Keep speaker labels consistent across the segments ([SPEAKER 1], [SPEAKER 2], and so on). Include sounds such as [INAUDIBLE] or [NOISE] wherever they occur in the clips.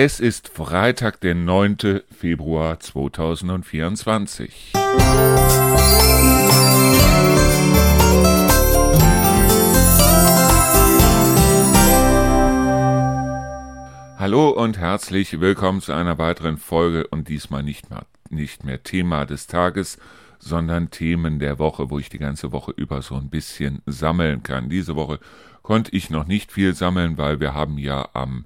[SPEAKER 1] Es ist Freitag, der 9. Februar 2024. Hallo und herzlich willkommen zu einer weiteren Folge und diesmal nicht mehr, nicht mehr Thema des Tages, sondern Themen der Woche, wo ich die ganze Woche über so ein bisschen sammeln kann. Diese Woche konnte ich noch nicht viel sammeln, weil wir haben ja am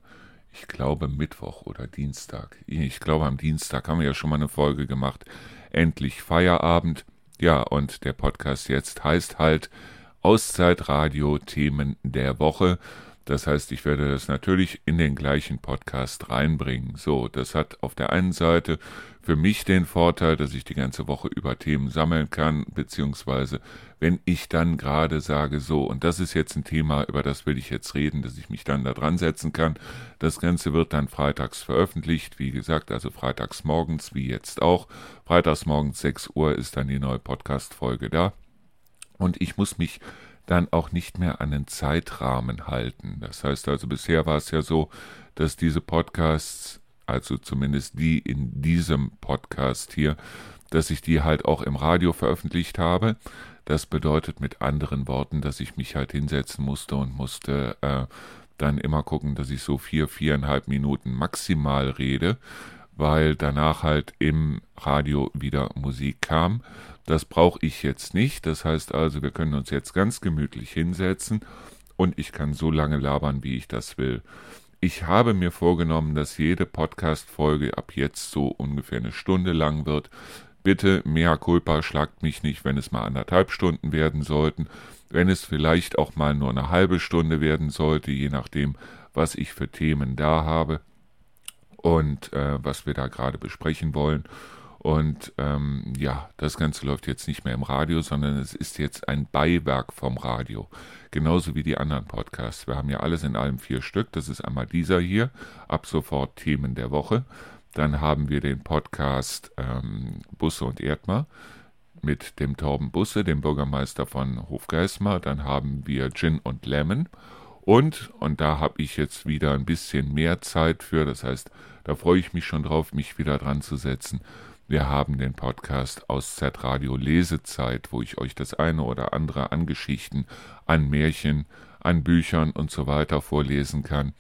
[SPEAKER 1] ich glaube Mittwoch oder Dienstag. Ich glaube am Dienstag haben wir ja schon mal eine Folge gemacht. Endlich Feierabend. Ja, und der Podcast jetzt heißt halt Auszeitradio Themen der Woche. Das heißt, ich werde das natürlich in den gleichen Podcast reinbringen. So, das hat auf der einen Seite für mich den Vorteil, dass ich die ganze Woche über Themen sammeln kann, beziehungsweise wenn ich dann gerade sage, so, und das ist jetzt ein Thema, über das will ich jetzt reden, dass ich mich dann da dran setzen kann. Das Ganze wird dann freitags veröffentlicht, wie gesagt, also freitags morgens, wie jetzt auch. Freitags morgens 6 Uhr ist dann die neue Podcast-Folge da. Und ich muss mich dann auch nicht mehr an den Zeitrahmen halten. Das heißt also, bisher war es ja so, dass diese Podcasts also zumindest die in diesem Podcast hier, dass ich die halt auch im Radio veröffentlicht habe. Das bedeutet mit anderen Worten, dass ich mich halt hinsetzen musste und musste äh, dann immer gucken, dass ich so vier, viereinhalb Minuten maximal rede, weil danach halt im Radio wieder Musik kam. Das brauche ich jetzt nicht. Das heißt also, wir können uns jetzt ganz gemütlich hinsetzen und ich kann so lange labern, wie ich das will. Ich habe mir vorgenommen, dass jede Podcast-Folge ab jetzt so ungefähr eine Stunde lang wird. Bitte, mea culpa, schlagt mich nicht, wenn es mal anderthalb Stunden werden sollten. Wenn es vielleicht auch mal nur eine halbe Stunde werden sollte, je nachdem, was ich für Themen da habe und äh, was wir da gerade besprechen wollen. Und ähm, ja, das Ganze läuft jetzt nicht mehr im Radio, sondern es ist jetzt ein Beiwerk vom Radio. Genauso wie die anderen Podcasts. Wir haben ja alles in allem vier Stück. Das ist einmal dieser hier, ab sofort Themen der Woche. Dann haben wir den Podcast ähm, Busse und Erdmar mit dem Torben Busse, dem Bürgermeister von Hofgeismar. Dann haben wir Gin und Lemon. Und, und da habe ich jetzt wieder ein bisschen mehr Zeit für, das heißt, da freue ich mich schon drauf, mich wieder dran zu setzen wir haben den Podcast aus Z-Radio Lesezeit, wo ich euch das eine oder andere an Geschichten, an Märchen, an Büchern und so weiter vorlesen kann.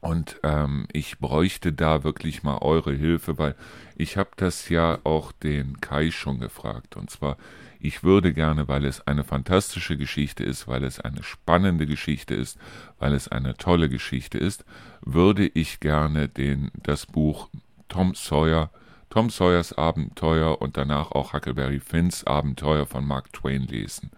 [SPEAKER 1] Und ähm, ich bräuchte da wirklich mal eure Hilfe, weil ich habe das ja auch den Kai schon gefragt. Und zwar, ich würde gerne, weil es eine fantastische Geschichte ist, weil es eine spannende Geschichte ist, weil es eine tolle Geschichte ist, würde ich gerne den, das Buch Tom Sawyer Tom Sawyers Abenteuer und danach auch Huckleberry Finns Abenteuer von Mark Twain lesen.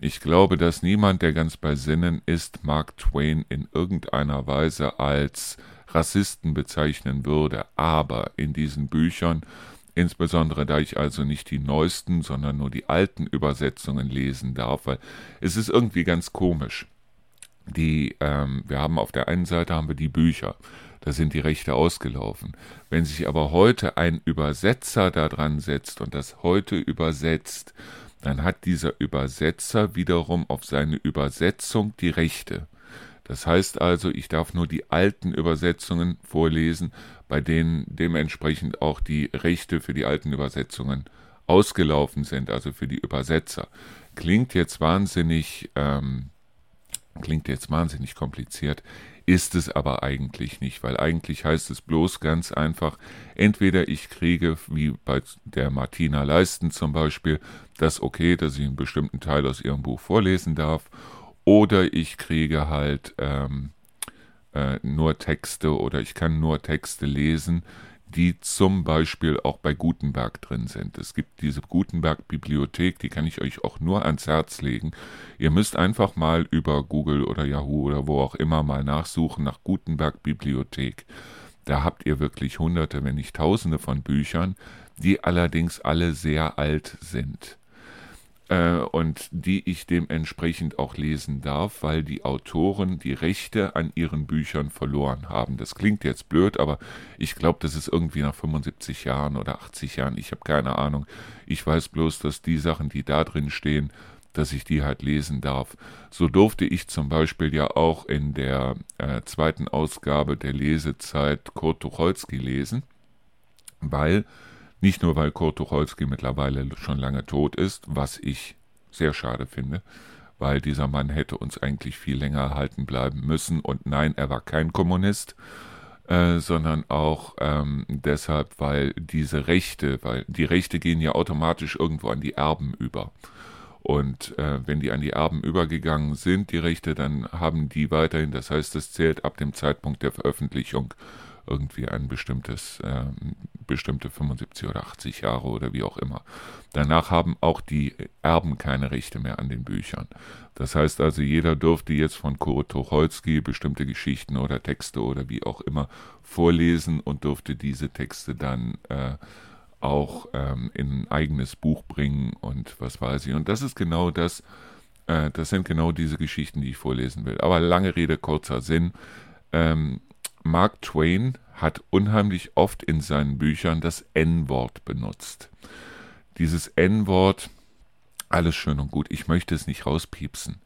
[SPEAKER 1] Ich glaube, dass niemand, der ganz bei Sinnen ist, Mark Twain in irgendeiner Weise als Rassisten bezeichnen würde, aber in diesen Büchern, insbesondere da ich also nicht die neuesten, sondern nur die alten Übersetzungen lesen darf, weil es ist irgendwie ganz komisch. Die, ähm, wir haben auf der einen Seite haben wir die Bücher, da sind die Rechte ausgelaufen. Wenn sich aber heute ein Übersetzer da dran setzt und das heute übersetzt, dann hat dieser Übersetzer wiederum auf seine Übersetzung die Rechte. Das heißt also, ich darf nur die alten Übersetzungen vorlesen, bei denen dementsprechend auch die Rechte für die alten Übersetzungen ausgelaufen sind, also für die Übersetzer. Klingt jetzt wahnsinnig, ähm, klingt jetzt wahnsinnig kompliziert ist es aber eigentlich nicht, weil eigentlich heißt es bloß ganz einfach, entweder ich kriege, wie bei der Martina Leisten zum Beispiel, das okay, dass ich einen bestimmten Teil aus ihrem Buch vorlesen darf, oder ich kriege halt ähm, äh, nur Texte oder ich kann nur Texte lesen, die zum Beispiel auch bei Gutenberg drin sind. Es gibt diese Gutenberg-Bibliothek, die kann ich euch auch nur ans Herz legen. Ihr müsst einfach mal über Google oder Yahoo oder wo auch immer mal nachsuchen nach Gutenberg-Bibliothek. Da habt ihr wirklich hunderte, wenn nicht tausende von Büchern, die allerdings alle sehr alt sind äh, und die ich dementsprechend auch lesen darf, weil die Autoren die Rechte an ihren Büchern verloren haben. Das klingt jetzt blöd, aber ich glaube, das ist irgendwie nach 75 Jahren oder 80 Jahren. Ich habe keine Ahnung. Ich weiß bloß, dass die Sachen, die da drin stehen, dass ich die halt lesen darf. So durfte ich zum Beispiel ja auch in der äh, zweiten Ausgabe der Lesezeit Kurt Tucholsky lesen, weil, nicht nur weil Kurt Tucholsky mittlerweile schon lange tot ist, was ich sehr schade finde, weil dieser Mann hätte uns eigentlich viel länger erhalten bleiben müssen. Und nein, er war kein Kommunist, äh, sondern auch ähm, deshalb, weil diese Rechte, weil die Rechte gehen ja automatisch irgendwo an die Erben über. Und äh, wenn die an die Erben übergegangen sind, die Rechte, dann haben die weiterhin, das heißt, es zählt ab dem Zeitpunkt der Veröffentlichung irgendwie ein bestimmtes, äh, bestimmte 75 oder 80 Jahre oder wie auch immer. Danach haben auch die Erben keine Rechte mehr an den Büchern. Das heißt also, jeder dürfte jetzt von Kurt Tucholsky bestimmte Geschichten oder Texte oder wie auch immer vorlesen und dürfte diese Texte dann äh, auch ähm, in ein eigenes Buch bringen und was weiß ich. Und das ist genau das, äh, das sind genau diese Geschichten, die ich vorlesen will. Aber lange Rede, kurzer Sinn. Ähm, Mark Twain hat unheimlich oft in seinen Büchern das N-Wort benutzt. Dieses N-Wort, alles schön und gut, ich möchte es nicht rauspiepsen,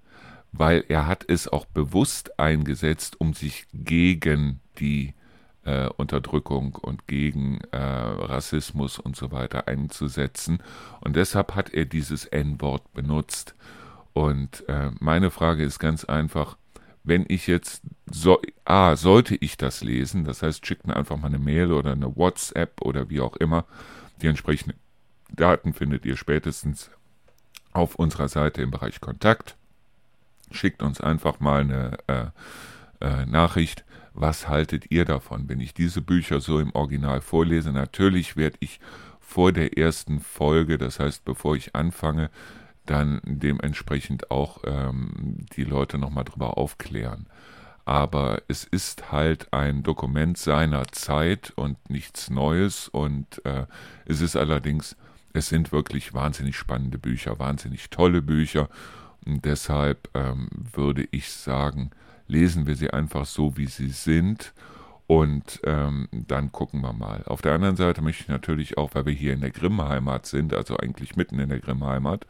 [SPEAKER 1] weil er hat es auch bewusst eingesetzt, um sich gegen die äh, Unterdrückung und gegen äh, Rassismus und so weiter einzusetzen. Und deshalb hat er dieses N-Wort benutzt. Und äh, meine Frage ist ganz einfach, wenn ich jetzt so, ah, sollte ich das lesen, das heißt, schickt mir einfach mal eine Mail oder eine WhatsApp oder wie auch immer. Die entsprechenden Daten findet ihr spätestens auf unserer Seite im Bereich Kontakt. Schickt uns einfach mal eine äh, äh, Nachricht. Was haltet ihr davon, wenn ich diese Bücher so im Original vorlese? Natürlich werde ich vor der ersten Folge, das heißt, bevor ich anfange, dann dementsprechend auch ähm, die Leute nochmal drüber aufklären. Aber es ist halt ein Dokument seiner Zeit und nichts Neues. Und äh, es ist allerdings, es sind wirklich wahnsinnig spannende Bücher, wahnsinnig tolle Bücher. Und deshalb ähm, würde ich sagen, lesen wir sie einfach so, wie sie sind. Und ähm, dann gucken wir mal. Auf der anderen Seite möchte ich natürlich auch, weil wir hier in der Grimm-Heimat sind, also eigentlich mitten in der Grimm-Heimat,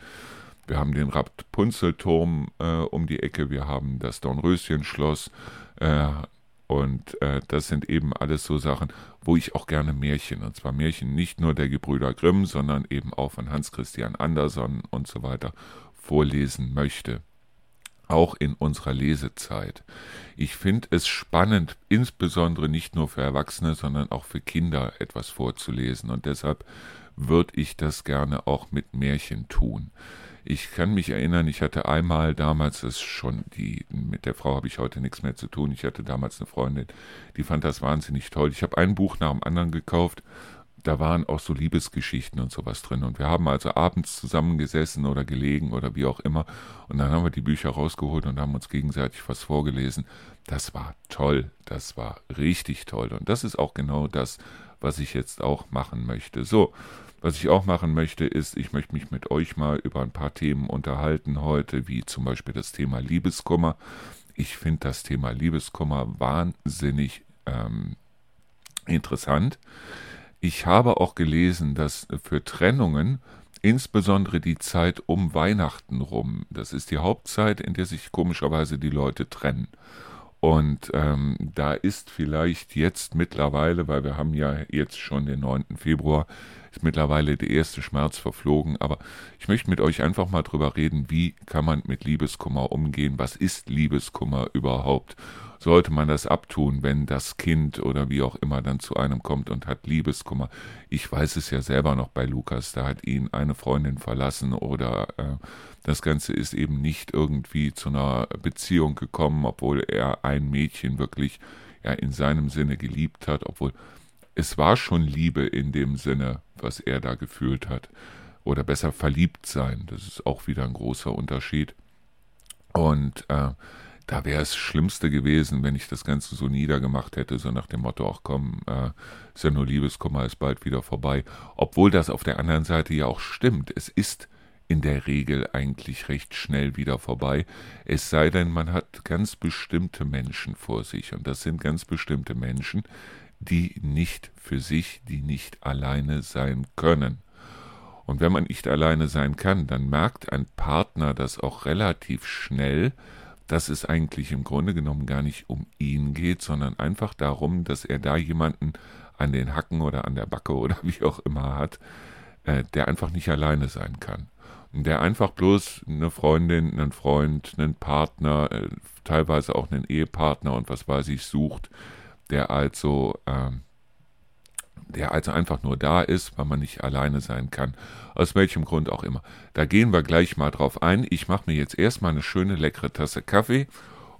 [SPEAKER 1] wir haben den Rapunzelturm äh, um die Ecke, wir haben das Dornröschenschloss äh, und äh, das sind eben alles so Sachen, wo ich auch gerne Märchen, und zwar Märchen nicht nur der Gebrüder Grimm, sondern eben auch von Hans Christian Andersen und so weiter vorlesen möchte. Auch in unserer Lesezeit. Ich finde es spannend, insbesondere nicht nur für Erwachsene, sondern auch für Kinder etwas vorzulesen. Und deshalb würde ich das gerne auch mit Märchen tun. Ich kann mich erinnern, ich hatte einmal damals, das schon die, mit der Frau habe ich heute nichts mehr zu tun. Ich hatte damals eine Freundin, die fand das wahnsinnig toll. Ich habe ein Buch nach dem anderen gekauft. Da waren auch so Liebesgeschichten und sowas drin. Und wir haben also abends zusammengesessen oder gelegen oder wie auch immer. Und dann haben wir die Bücher rausgeholt und haben uns gegenseitig was vorgelesen. Das war toll. Das war richtig toll. Und das ist auch genau das, was ich jetzt auch machen möchte. So, was ich auch machen möchte, ist, ich möchte mich mit euch mal über ein paar Themen unterhalten heute, wie zum Beispiel das Thema Liebeskummer. Ich finde das Thema Liebeskummer wahnsinnig ähm, interessant. Ich habe auch gelesen, dass für Trennungen insbesondere die Zeit um Weihnachten rum, das ist die Hauptzeit, in der sich komischerweise die Leute trennen. Und ähm, da ist vielleicht jetzt mittlerweile, weil wir haben ja jetzt schon den 9. Februar, ist mittlerweile der erste Schmerz verflogen. Aber ich möchte mit euch einfach mal drüber reden, wie kann man mit Liebeskummer umgehen? Was ist Liebeskummer überhaupt? Sollte man das abtun, wenn das Kind oder wie auch immer dann zu einem kommt und hat Liebeskummer? Ich weiß es ja selber noch bei Lukas, da hat ihn eine Freundin verlassen oder äh, das Ganze ist eben nicht irgendwie zu einer Beziehung gekommen, obwohl er ein Mädchen wirklich ja in seinem Sinne geliebt hat, obwohl es war schon Liebe in dem Sinne, was er da gefühlt hat. Oder besser verliebt sein. Das ist auch wieder ein großer Unterschied. Und äh, da wäre es Schlimmste gewesen, wenn ich das Ganze so niedergemacht hätte, so nach dem Motto, ach komm, äh, ist ja nur Liebeskummer, ist bald wieder vorbei. Obwohl das auf der anderen Seite ja auch stimmt. Es ist in der Regel eigentlich recht schnell wieder vorbei. Es sei denn, man hat ganz bestimmte Menschen vor sich. Und das sind ganz bestimmte Menschen, die nicht für sich, die nicht alleine sein können. Und wenn man nicht alleine sein kann, dann merkt ein Partner das auch relativ schnell, dass es eigentlich im Grunde genommen gar nicht um ihn geht, sondern einfach darum, dass er da jemanden an den Hacken oder an der Backe oder [LAUGHS] wie auch immer hat, äh, der einfach nicht alleine sein kann. Und der einfach bloß eine Freundin, einen Freund, einen Partner, äh, teilweise auch einen Ehepartner und was weiß ich sucht, der also, äh, der also einfach nur da ist, weil man nicht alleine sein kann. Aus welchem Grund auch immer. Da gehen wir gleich mal drauf ein. Ich mache mir jetzt erstmal eine schöne leckere Tasse Kaffee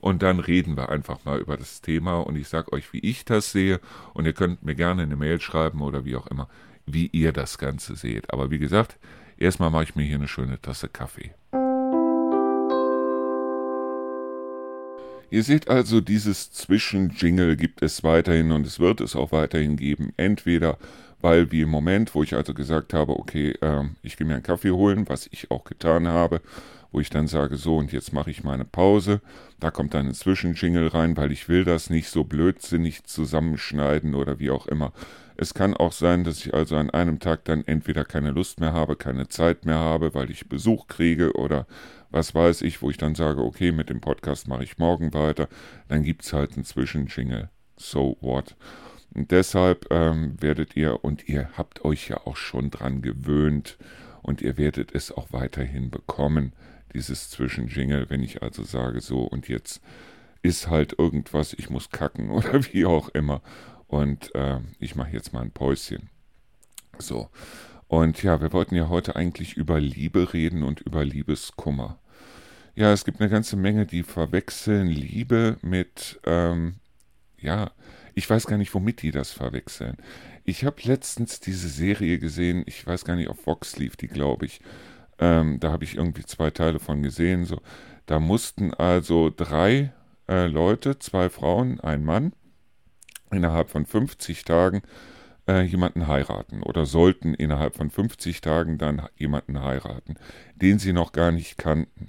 [SPEAKER 1] und dann reden wir einfach mal über das Thema und ich sage euch, wie ich das sehe und ihr könnt mir gerne eine Mail schreiben oder wie auch immer, wie ihr das Ganze seht. Aber wie gesagt, erstmal mache ich mir hier eine schöne Tasse Kaffee. Ihr seht also, dieses Zwischenjingle gibt es weiterhin und es wird es auch weiterhin geben. Entweder weil wie im Moment, wo ich also gesagt habe, okay, äh, ich gehe mir einen Kaffee holen, was ich auch getan habe, wo ich dann sage, so und jetzt mache ich meine Pause. Da kommt dann ein Zwischenjingle rein, weil ich will das nicht so blödsinnig zusammenschneiden oder wie auch immer. Es kann auch sein, dass ich also an einem Tag dann entweder keine Lust mehr habe, keine Zeit mehr habe, weil ich Besuch kriege oder was weiß ich, wo ich dann sage, okay, mit dem Podcast mache ich morgen weiter. Dann gibt es halt einen Zwischenjingle. So what? Und deshalb ähm, werdet ihr, und ihr habt euch ja auch schon dran gewöhnt, und ihr werdet es auch weiterhin bekommen, dieses Zwischenjingle, wenn ich also sage, so und jetzt ist halt irgendwas, ich muss kacken [LAUGHS] oder wie auch immer. Und äh, ich mache jetzt mal ein Päuschen. So. Und ja, wir wollten ja heute eigentlich über Liebe reden und über Liebeskummer. Ja, es gibt eine ganze Menge, die verwechseln Liebe mit, ähm, ja, ich weiß gar nicht, womit die das verwechseln. Ich habe letztens diese Serie gesehen, ich weiß gar nicht, auf Vox lief die, glaube ich. Ähm, da habe ich irgendwie zwei Teile von gesehen. So. Da mussten also drei äh, Leute, zwei Frauen, ein Mann, innerhalb von 50 Tagen äh, jemanden heiraten oder sollten innerhalb von 50 Tagen dann jemanden heiraten, den sie noch gar nicht kannten.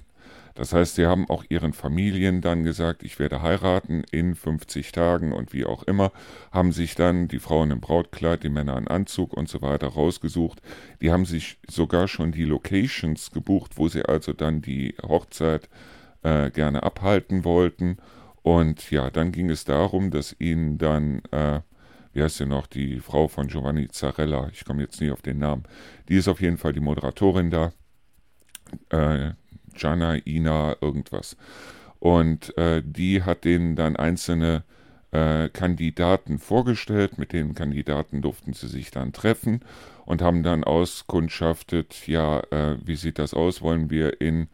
[SPEAKER 1] Das heißt, sie haben auch ihren Familien dann gesagt, ich werde heiraten in 50 Tagen und wie auch immer, haben sich dann die Frauen im Brautkleid, die Männer in Anzug und so weiter rausgesucht. Die haben sich sogar schon die Locations gebucht, wo sie also dann die Hochzeit äh, gerne abhalten wollten. Und ja, dann ging es darum, dass ihnen dann, äh, wie heißt sie noch, die Frau von Giovanni Zarella, ich komme jetzt nie auf den Namen, die ist auf jeden Fall die Moderatorin da, äh, Jana, Ina, irgendwas. Und äh, die hat denen dann einzelne äh, Kandidaten vorgestellt. Mit den Kandidaten durften sie sich dann treffen und haben dann auskundschaftet, ja, äh, wie sieht das aus? Wollen wir in,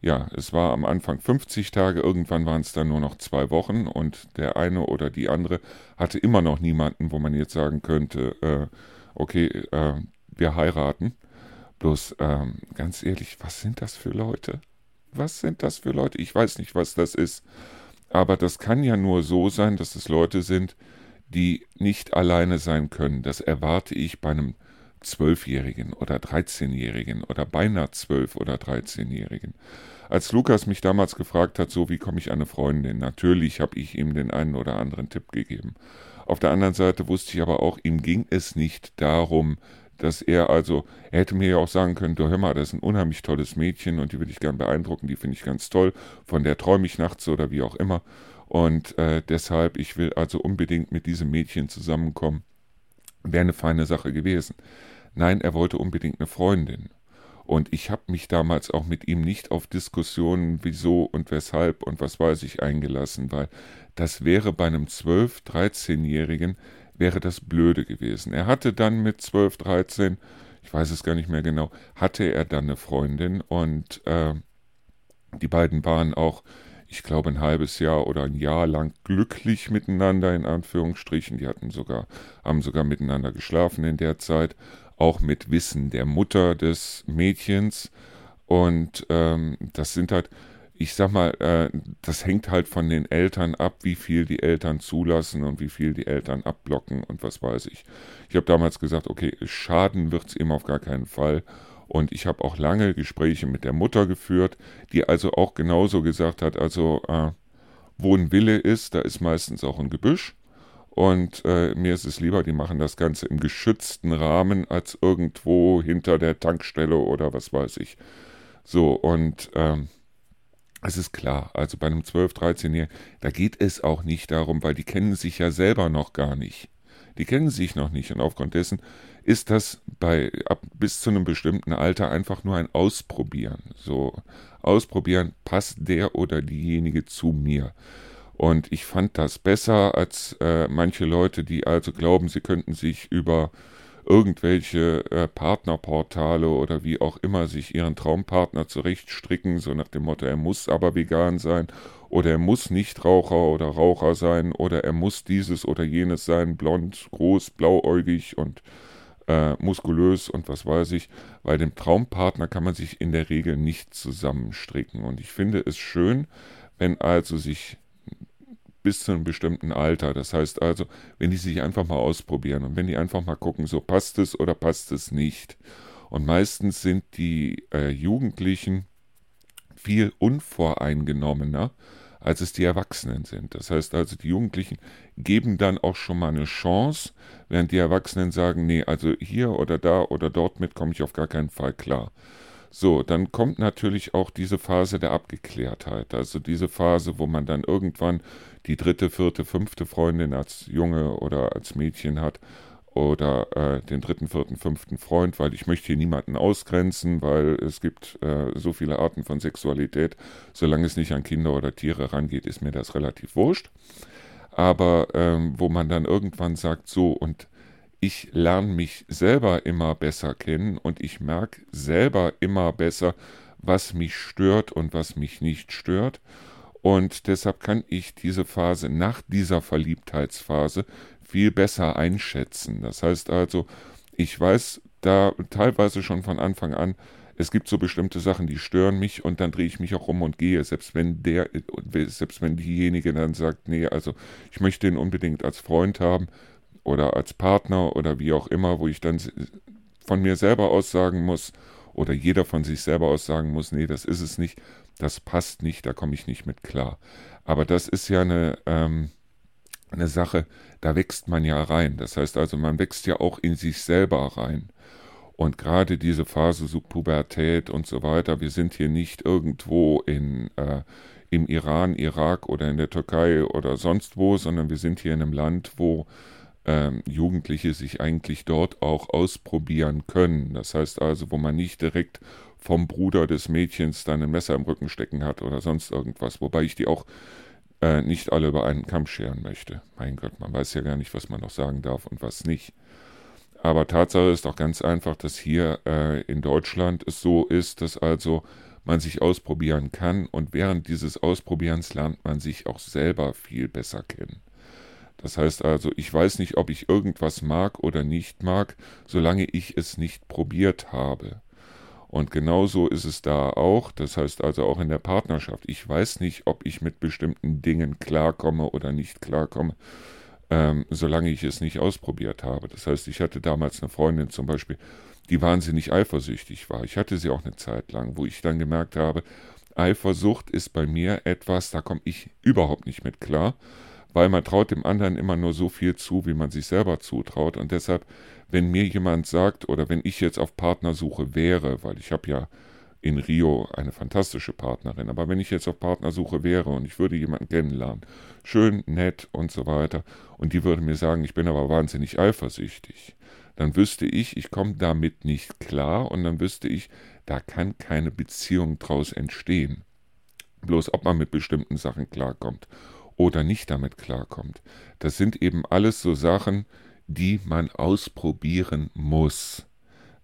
[SPEAKER 1] ja, es war am Anfang 50 Tage, irgendwann waren es dann nur noch zwei Wochen und der eine oder die andere hatte immer noch niemanden, wo man jetzt sagen könnte, äh, okay, äh, wir heiraten. Bloß ähm, ganz ehrlich, was sind das für Leute? Was sind das für Leute? Ich weiß nicht, was das ist. Aber das kann ja nur so sein, dass es Leute sind, die nicht alleine sein können. Das erwarte ich bei einem Zwölfjährigen oder Dreizehnjährigen oder beinahe Zwölf- oder Dreizehnjährigen. Als Lukas mich damals gefragt hat, so wie komme ich an eine Freundin, natürlich habe ich ihm den einen oder anderen Tipp gegeben. Auf der anderen Seite wusste ich aber auch, ihm ging es nicht darum, dass er also, er hätte mir ja auch sagen können, du hör mal, das ist ein unheimlich tolles Mädchen und die würde ich gern beeindrucken, die finde ich ganz toll, von der träume ich nachts oder wie auch immer. Und äh, deshalb, ich will also unbedingt mit diesem Mädchen zusammenkommen. Wäre eine feine Sache gewesen. Nein, er wollte unbedingt eine Freundin. Und ich habe mich damals auch mit ihm nicht auf Diskussionen, wieso und weshalb und was weiß ich eingelassen, weil das wäre bei einem 12-, 13-Jährigen wäre das blöde gewesen. Er hatte dann mit 12, 13, ich weiß es gar nicht mehr genau, hatte er dann eine Freundin und äh, die beiden waren auch, ich glaube, ein halbes Jahr oder ein Jahr lang glücklich miteinander, in Anführungsstrichen. Die hatten sogar, haben sogar miteinander geschlafen in der Zeit, auch mit Wissen der Mutter des Mädchens. Und ähm, das sind halt, ich sag mal, äh, das hängt halt von den Eltern ab, wie viel die Eltern zulassen und wie viel die Eltern abblocken und was weiß ich. Ich habe damals gesagt, okay, schaden wird es ihm auf gar keinen Fall. Und ich habe auch lange Gespräche mit der Mutter geführt, die also auch genauso gesagt hat, also äh, wo ein Wille ist, da ist meistens auch ein Gebüsch. Und äh, mir ist es lieber, die machen das Ganze im geschützten Rahmen als irgendwo hinter der Tankstelle oder was weiß ich. So, und ähm, es ist klar, also bei einem 12-, 13-Jährigen, da geht es auch nicht darum, weil die kennen sich ja selber noch gar nicht. Die kennen sich noch nicht und aufgrund dessen ist das bei ab bis zu einem bestimmten Alter einfach nur ein Ausprobieren. So ausprobieren, passt der oder diejenige zu mir. Und ich fand das besser als äh, manche Leute, die also glauben, sie könnten sich über irgendwelche äh, Partnerportale oder wie auch immer sich ihren Traumpartner zurechtstricken, so nach dem Motto, er muss aber vegan sein oder er muss nicht Raucher oder Raucher sein oder er muss dieses oder jenes sein, blond, groß, blauäugig und äh, muskulös und was weiß ich. Bei dem Traumpartner kann man sich in der Regel nicht zusammenstricken. Und ich finde es schön, wenn also sich bis zu einem bestimmten Alter. Das heißt also, wenn die sich einfach mal ausprobieren und wenn die einfach mal gucken, so passt es oder passt es nicht. Und meistens sind die äh, Jugendlichen viel unvoreingenommener, als es die Erwachsenen sind. Das heißt also, die Jugendlichen geben dann auch schon mal eine Chance, während die Erwachsenen sagen, nee, also hier oder da oder dort mit komme ich auf gar keinen Fall klar. So, dann kommt natürlich auch diese Phase der Abgeklärtheit, also diese Phase, wo man dann irgendwann die dritte, vierte, fünfte Freundin als Junge oder als Mädchen hat oder äh, den dritten, vierten, fünften Freund, weil ich möchte hier niemanden ausgrenzen, weil es gibt äh, so viele Arten von Sexualität. Solange es nicht an Kinder oder Tiere rangeht, ist mir das relativ wurscht. Aber ähm, wo man dann irgendwann sagt, so und ich lerne mich selber immer besser kennen und ich merke selber immer besser, was mich stört und was mich nicht stört. Und deshalb kann ich diese Phase nach dieser Verliebtheitsphase viel besser einschätzen. Das heißt also, ich weiß da teilweise schon von Anfang an, es gibt so bestimmte Sachen, die stören mich und dann drehe ich mich auch um und gehe, selbst wenn der, selbst wenn diejenige dann sagt, nee, also ich möchte ihn unbedingt als Freund haben, oder als Partner oder wie auch immer, wo ich dann von mir selber aussagen muss oder jeder von sich selber aussagen muss, nee, das ist es nicht, das passt nicht, da komme ich nicht mit klar. Aber das ist ja eine, ähm, eine Sache, da wächst man ja rein. Das heißt also, man wächst ja auch in sich selber rein. Und gerade diese Phase so Pubertät und so weiter, wir sind hier nicht irgendwo in, äh, im Iran, Irak oder in der Türkei oder sonst wo, sondern wir sind hier in einem Land, wo ähm, Jugendliche sich eigentlich dort auch ausprobieren können. Das heißt also, wo man nicht direkt vom Bruder des Mädchens dann ein Messer im Rücken stecken hat oder sonst irgendwas. Wobei ich die auch äh, nicht alle über einen Kamm scheren möchte. Mein Gott, man weiß ja gar nicht, was man noch sagen darf und was nicht. Aber Tatsache ist auch ganz einfach, dass hier äh, in Deutschland es so ist, dass also man sich ausprobieren kann und während dieses Ausprobierens lernt man sich auch selber viel besser kennen. Das heißt also, ich weiß nicht, ob ich irgendwas mag oder nicht mag, solange ich es nicht probiert habe. Und genauso ist es da auch, das heißt also auch in der Partnerschaft. Ich weiß nicht, ob ich mit bestimmten Dingen klarkomme oder nicht klarkomme, ähm, solange ich es nicht ausprobiert habe. Das heißt, ich hatte damals eine Freundin zum Beispiel, die wahnsinnig eifersüchtig war. Ich hatte sie auch eine Zeit lang, wo ich dann gemerkt habe, Eifersucht ist bei mir etwas, da komme ich überhaupt nicht mit klar weil man traut dem anderen immer nur so viel zu, wie man sich selber zutraut. Und deshalb, wenn mir jemand sagt oder wenn ich jetzt auf Partnersuche wäre, weil ich habe ja in Rio eine fantastische Partnerin, aber wenn ich jetzt auf Partnersuche wäre und ich würde jemanden kennenlernen, schön, nett und so weiter, und die würde mir sagen, ich bin aber wahnsinnig eifersüchtig, dann wüsste ich, ich komme damit nicht klar und dann wüsste ich, da kann keine Beziehung draus entstehen. Bloß ob man mit bestimmten Sachen klarkommt oder nicht damit klarkommt. Das sind eben alles so Sachen, die man ausprobieren muss.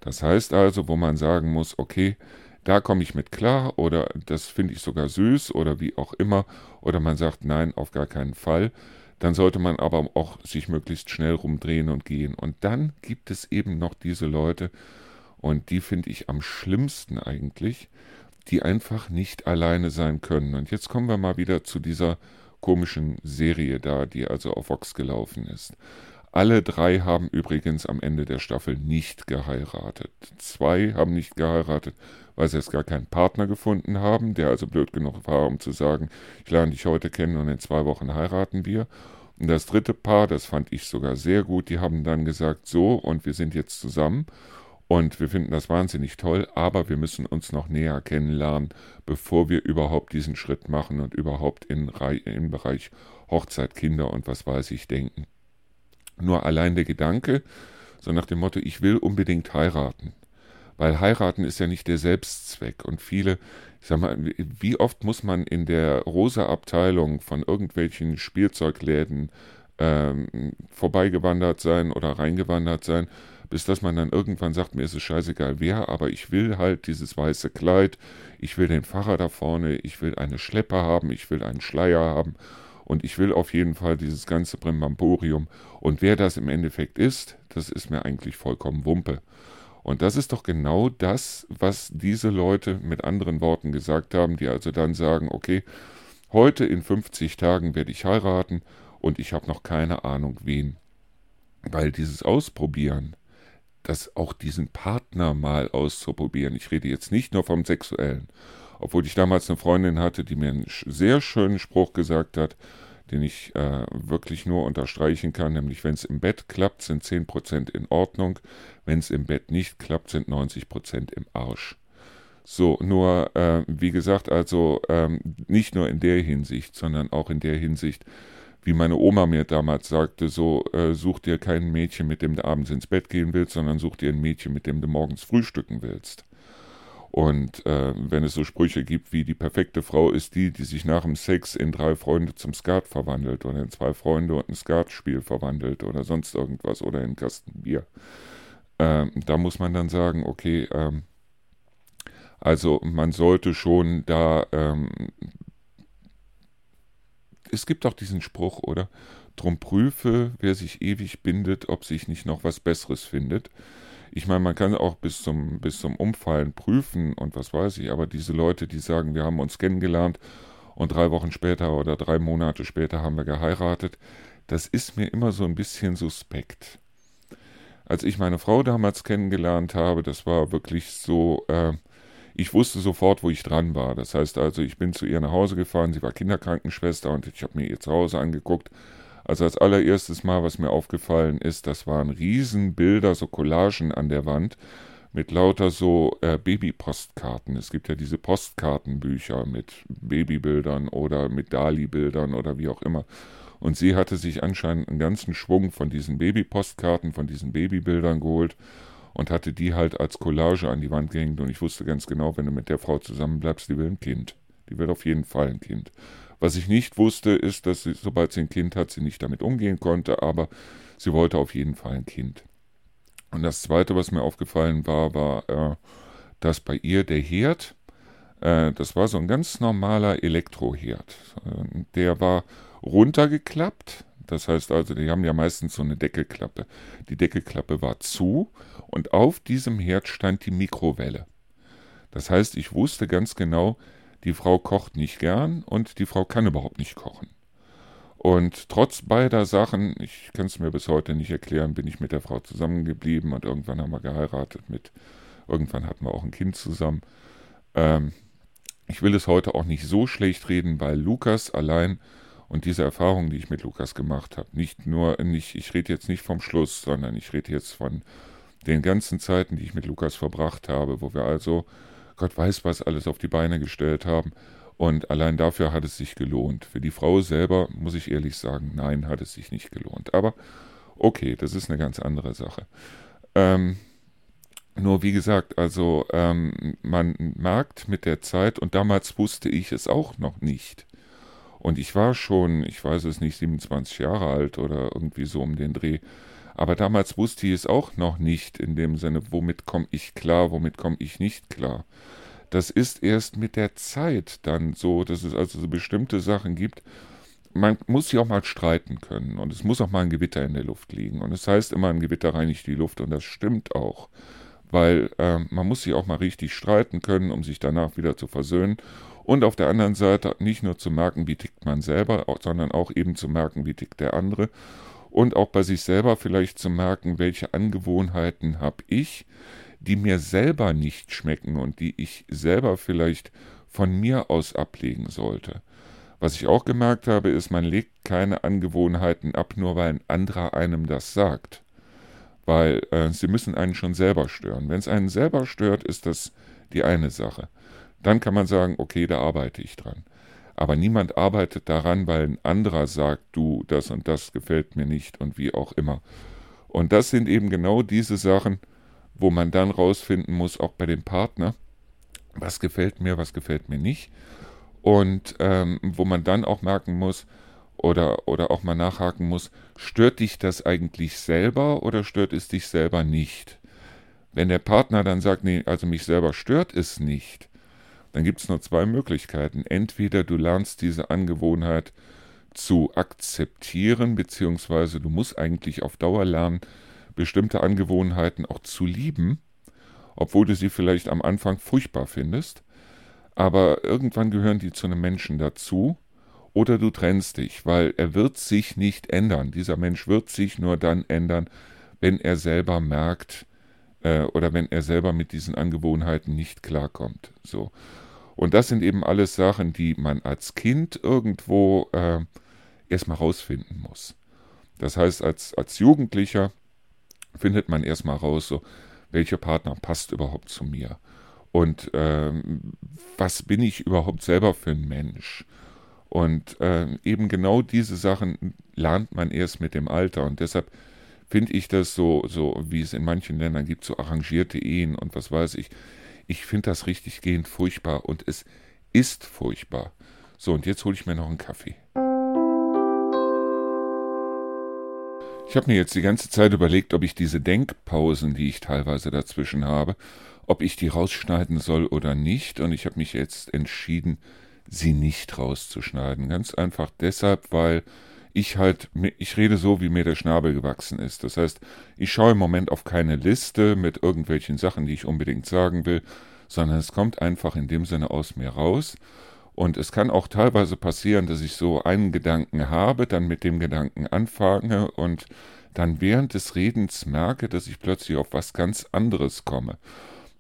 [SPEAKER 1] Das heißt also, wo man sagen muss, okay, da komme ich mit klar oder das finde ich sogar süß oder wie auch immer oder man sagt nein, auf gar keinen Fall, dann sollte man aber auch sich möglichst schnell rumdrehen und gehen. Und dann gibt es eben noch diese Leute und die finde ich am schlimmsten eigentlich, die einfach nicht alleine sein können. Und jetzt kommen wir mal wieder zu dieser komischen Serie da, die also auf Vox gelaufen ist. Alle drei haben übrigens am Ende der Staffel nicht geheiratet. Zwei haben nicht geheiratet, weil sie jetzt gar keinen Partner gefunden haben, der also blöd genug war, um zu sagen, ich lerne dich heute kennen und in zwei Wochen heiraten wir. Und das dritte Paar, das fand ich sogar sehr gut, die haben dann gesagt, so, und wir sind jetzt zusammen und wir finden das wahnsinnig toll, aber wir müssen uns noch näher kennenlernen, bevor wir überhaupt diesen Schritt machen und überhaupt in, im Bereich Hochzeit, Kinder und was weiß ich denken. Nur allein der Gedanke, so nach dem Motto, ich will unbedingt heiraten. Weil heiraten ist ja nicht der Selbstzweck. Und viele, ich sag mal, wie oft muss man in der Rosa-Abteilung von irgendwelchen Spielzeugläden ähm, vorbeigewandert sein oder reingewandert sein, bis dass man dann irgendwann sagt, mir ist es scheißegal wer, aber ich will halt dieses weiße Kleid, ich will den Pfarrer da vorne, ich will eine Schleppe haben, ich will einen Schleier haben und ich will auf jeden Fall dieses ganze Brimbamborium. Und wer das im Endeffekt ist, das ist mir eigentlich vollkommen Wumpe. Und das ist doch genau das, was diese Leute mit anderen Worten gesagt haben, die also dann sagen, okay, heute in 50 Tagen werde ich heiraten und ich habe noch keine Ahnung wen. Weil dieses Ausprobieren, das auch diesen Partner mal auszuprobieren, ich rede jetzt nicht nur vom sexuellen, obwohl ich damals eine Freundin hatte, die mir einen sehr schönen Spruch gesagt hat, den ich äh, wirklich nur unterstreichen kann, nämlich wenn es im Bett klappt, sind 10% in Ordnung, wenn es im Bett nicht klappt, sind 90% im Arsch. So, nur, äh, wie gesagt, also ähm, nicht nur in der Hinsicht, sondern auch in der Hinsicht, wie meine Oma mir damals sagte, so äh, such dir kein Mädchen, mit dem du abends ins Bett gehen willst, sondern such dir ein Mädchen, mit dem du morgens frühstücken willst. Und äh, wenn es so Sprüche gibt wie die perfekte Frau ist die, die sich nach dem Sex in drei Freunde zum Skat verwandelt oder in zwei Freunde und ein Skatspiel verwandelt oder sonst irgendwas oder in Kasten Bier. Ähm, da muss man dann sagen, okay, ähm, also man sollte schon da, ähm, es gibt auch diesen Spruch, oder? Drum prüfe, wer sich ewig bindet, ob sich nicht noch was Besseres findet. Ich meine, man kann auch bis zum, bis zum Umfallen prüfen und was weiß ich, aber diese Leute, die sagen, wir haben uns kennengelernt und drei Wochen später oder drei Monate später haben wir geheiratet, das ist mir immer so ein bisschen suspekt. Als ich meine Frau damals kennengelernt habe, das war wirklich so, äh, ich wusste sofort, wo ich dran war. Das heißt also, ich bin zu ihr nach Hause gefahren, sie war Kinderkrankenschwester und ich habe mir ihr Zuhause angeguckt also als allererstes Mal, was mir aufgefallen ist, das waren Riesenbilder, so Collagen an der Wand mit lauter so äh, Babypostkarten. Es gibt ja diese Postkartenbücher mit Babybildern oder mit Dali-Bildern oder wie auch immer. Und sie hatte sich anscheinend einen ganzen Schwung von diesen Babypostkarten, von diesen Babybildern geholt und hatte die halt als Collage an die Wand gehängt. Und ich wusste ganz genau, wenn du mit der Frau zusammenbleibst, die will ein Kind. Die wird auf jeden Fall ein Kind. Was ich nicht wusste, ist, dass sie, sobald sie ein Kind hat, sie nicht damit umgehen konnte, aber sie wollte auf jeden Fall ein Kind. Und das Zweite, was mir aufgefallen war, war, äh, dass bei ihr der Herd, äh, das war so ein ganz normaler Elektroherd. Äh, der war runtergeklappt. Das heißt also, die haben ja meistens so eine Deckelklappe. Die Deckelklappe war zu und auf diesem Herd stand die Mikrowelle. Das heißt, ich wusste ganz genau, die Frau kocht nicht gern und die Frau kann überhaupt nicht kochen. Und trotz beider Sachen, ich kann es mir bis heute nicht erklären, bin ich mit der Frau zusammengeblieben und irgendwann haben wir geheiratet mit, irgendwann hatten wir auch ein Kind zusammen. Ähm, ich will es heute auch nicht so schlecht reden, weil Lukas allein und diese Erfahrung, die ich mit Lukas gemacht habe, nicht nur, nicht, ich rede jetzt nicht vom Schluss, sondern ich rede jetzt von den ganzen Zeiten, die ich mit Lukas verbracht habe, wo wir also Gott weiß was alles auf die Beine gestellt haben. Und allein dafür hat es sich gelohnt. Für die Frau selber muss ich ehrlich sagen, nein, hat es sich nicht gelohnt. Aber okay, das ist eine ganz andere Sache. Ähm, nur wie gesagt, also ähm, man merkt mit der Zeit, und damals wusste ich es auch noch nicht. Und ich war schon, ich weiß es nicht, 27 Jahre alt oder irgendwie so um den Dreh. Aber damals wusste ich es auch noch nicht in dem Sinne, womit komme ich klar, womit komme ich nicht klar. Das ist erst mit der Zeit dann so, dass es also so bestimmte Sachen gibt. Man muss sich auch mal streiten können und es muss auch mal ein Gewitter in der Luft liegen. Und es das heißt immer, ein Gewitter reinigt die Luft und das stimmt auch. Weil äh, man muss sich auch mal richtig streiten können, um sich danach wieder zu versöhnen. Und auf der anderen Seite nicht nur zu merken, wie tickt man selber, sondern auch eben zu merken, wie tickt der andere und auch bei sich selber vielleicht zu merken, welche Angewohnheiten habe ich, die mir selber nicht schmecken und die ich selber vielleicht von mir aus ablegen sollte. Was ich auch gemerkt habe, ist, man legt keine Angewohnheiten ab, nur weil ein anderer einem das sagt. Weil äh, sie müssen einen schon selber stören. Wenn es einen selber stört, ist das die eine Sache. Dann kann man sagen, okay, da arbeite ich dran. Aber niemand arbeitet daran, weil ein anderer sagt, du, das und das gefällt mir nicht und wie auch immer. Und das sind eben genau diese Sachen, wo man dann rausfinden muss, auch bei dem Partner, was gefällt mir, was gefällt mir nicht. Und ähm, wo man dann auch merken muss oder, oder auch mal nachhaken muss, stört dich das eigentlich selber oder stört es dich selber nicht? Wenn der Partner dann sagt, nee, also mich selber stört es nicht, dann gibt es nur zwei Möglichkeiten. Entweder du lernst diese Angewohnheit zu akzeptieren, beziehungsweise du musst eigentlich auf Dauer lernen, bestimmte Angewohnheiten auch zu lieben, obwohl du sie vielleicht am Anfang furchtbar findest, aber irgendwann gehören die zu einem Menschen dazu, oder du trennst dich, weil er wird sich nicht ändern. Dieser Mensch wird sich nur dann ändern, wenn er selber merkt äh, oder wenn er selber mit diesen Angewohnheiten nicht klarkommt. So. Und das sind eben alles Sachen, die man als Kind irgendwo äh, erstmal rausfinden muss. Das heißt, als, als Jugendlicher findet man erstmal raus, so, welcher Partner passt überhaupt zu mir? Und ähm, was bin ich überhaupt selber für ein Mensch? Und äh, eben genau diese Sachen lernt man erst mit dem Alter. Und deshalb finde ich das so, so, wie es in manchen Ländern gibt, so arrangierte Ehen und was weiß ich. Ich finde das richtig gehend furchtbar und es ist furchtbar. So, und jetzt hole ich mir noch einen Kaffee. Ich habe mir jetzt die ganze Zeit überlegt, ob ich diese Denkpausen, die ich teilweise dazwischen habe, ob ich die rausschneiden soll oder nicht. Und ich habe mich jetzt entschieden, sie nicht rauszuschneiden. Ganz einfach deshalb, weil ich halt, ich rede so, wie mir der Schnabel gewachsen ist. Das heißt, ich schaue im Moment auf keine Liste mit irgendwelchen Sachen, die ich unbedingt sagen will, sondern es kommt einfach in dem Sinne aus mir raus. Und es kann auch teilweise passieren, dass ich so einen Gedanken habe, dann mit dem Gedanken anfange und dann während des Redens merke, dass ich plötzlich auf was ganz anderes komme.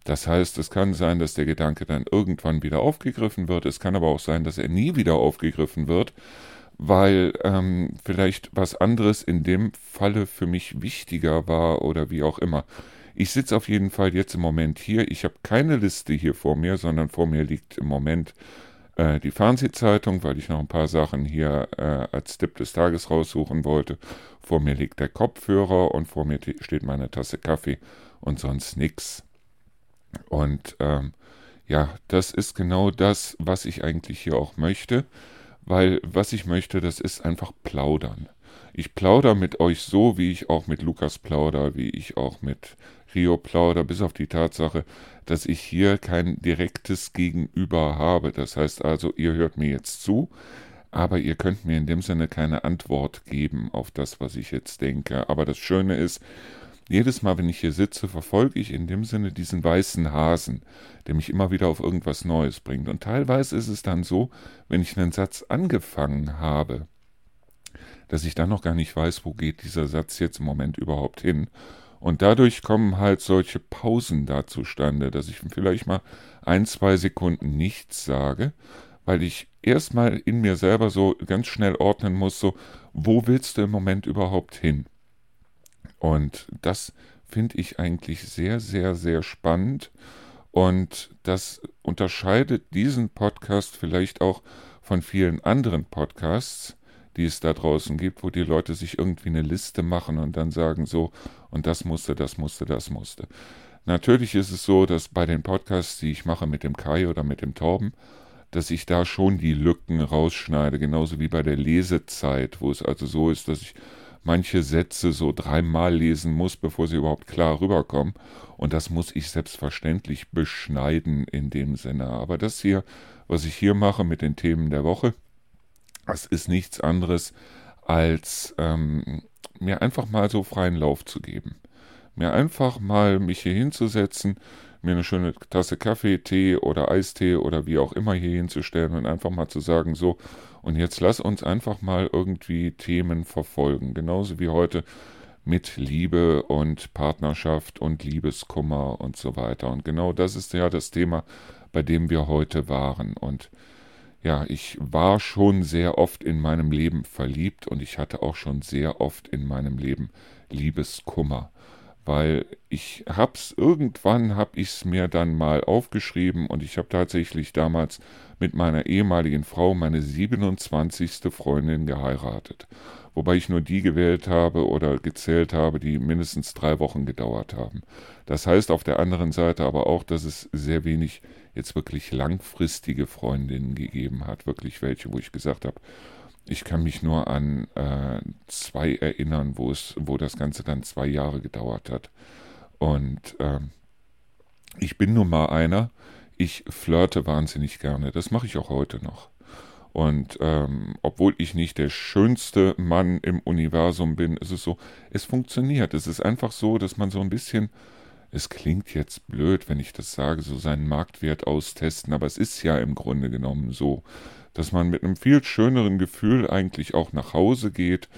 [SPEAKER 1] Das heißt, es kann sein, dass der Gedanke dann irgendwann wieder aufgegriffen wird. Es kann aber auch sein, dass er nie wieder aufgegriffen wird, weil ähm, vielleicht was anderes in dem Falle für mich wichtiger war oder wie auch immer. Ich sitze auf jeden Fall jetzt im Moment hier. Ich habe keine Liste hier vor mir, sondern vor mir liegt im Moment äh, die Fernsehzeitung, weil ich noch ein paar Sachen hier äh, als Tipp des Tages raussuchen wollte. Vor mir liegt der Kopfhörer und vor mir steht meine Tasse Kaffee und sonst nichts. Und ähm, ja, das ist genau das, was ich eigentlich hier auch möchte weil was ich möchte, das ist einfach plaudern. Ich plauder mit euch so, wie ich auch mit Lukas plauder, wie ich auch mit Rio plauder, bis auf die Tatsache, dass ich hier kein direktes Gegenüber habe. Das heißt also, ihr hört mir jetzt zu, aber ihr könnt mir in dem Sinne keine Antwort geben auf das, was ich jetzt denke. Aber das Schöne ist, jedes Mal, wenn ich hier sitze, verfolge ich in dem Sinne diesen weißen Hasen, der mich immer wieder auf irgendwas Neues bringt. Und teilweise ist es dann so, wenn ich einen Satz angefangen habe, dass ich dann noch gar nicht weiß, wo geht dieser Satz jetzt im Moment überhaupt hin. Und dadurch kommen halt solche Pausen da zustande, dass ich vielleicht mal ein, zwei Sekunden nichts sage, weil ich erstmal in mir selber so ganz schnell ordnen muss, so, wo willst du im Moment überhaupt hin? Und das finde ich eigentlich sehr, sehr, sehr spannend. Und das unterscheidet diesen Podcast vielleicht auch von vielen anderen Podcasts, die es da draußen gibt, wo die Leute sich irgendwie eine Liste machen und dann sagen so, und das musste, das musste, das musste. Natürlich ist es so, dass bei den Podcasts, die ich mache mit dem Kai oder mit dem Torben, dass ich da schon die Lücken rausschneide, genauso wie bei der Lesezeit, wo es also so ist, dass ich manche Sätze so dreimal lesen muss, bevor sie überhaupt klar rüberkommen. Und das muss ich selbstverständlich beschneiden in dem Sinne. Aber das hier, was ich hier mache mit den Themen der Woche, das ist nichts anderes, als ähm, mir einfach mal so freien Lauf zu geben. Mir einfach mal mich hier hinzusetzen, mir eine schöne Tasse Kaffee, Tee oder Eistee oder wie auch immer hier hinzustellen und einfach mal zu sagen, so, und jetzt lass uns einfach mal irgendwie Themen verfolgen, genauso wie heute mit Liebe und Partnerschaft und Liebeskummer und so weiter. Und genau das ist ja das Thema, bei dem wir heute waren. Und ja, ich war schon sehr oft in meinem Leben verliebt und ich hatte auch schon sehr oft in meinem Leben Liebeskummer, weil ich hab's irgendwann hab ich's mir dann mal aufgeschrieben und ich habe tatsächlich damals mit meiner ehemaligen Frau meine 27. Freundin geheiratet, wobei ich nur die gewählt habe oder gezählt habe, die mindestens drei Wochen gedauert haben. Das heißt auf der anderen Seite aber auch, dass es sehr wenig jetzt wirklich langfristige Freundinnen gegeben hat, wirklich welche, wo ich gesagt habe, ich kann mich nur an äh, zwei erinnern, wo es, wo das Ganze dann zwei Jahre gedauert hat. Und ähm, ich bin nun mal einer, ich flirte wahnsinnig gerne. Das mache ich auch heute noch. Und ähm, obwohl ich nicht der schönste Mann im Universum bin, ist es so, es funktioniert. Es ist einfach so, dass man so ein bisschen es klingt jetzt blöd, wenn ich das sage, so seinen Marktwert austesten, aber es ist ja im Grunde genommen so, dass man mit einem viel schöneren Gefühl eigentlich auch nach Hause geht,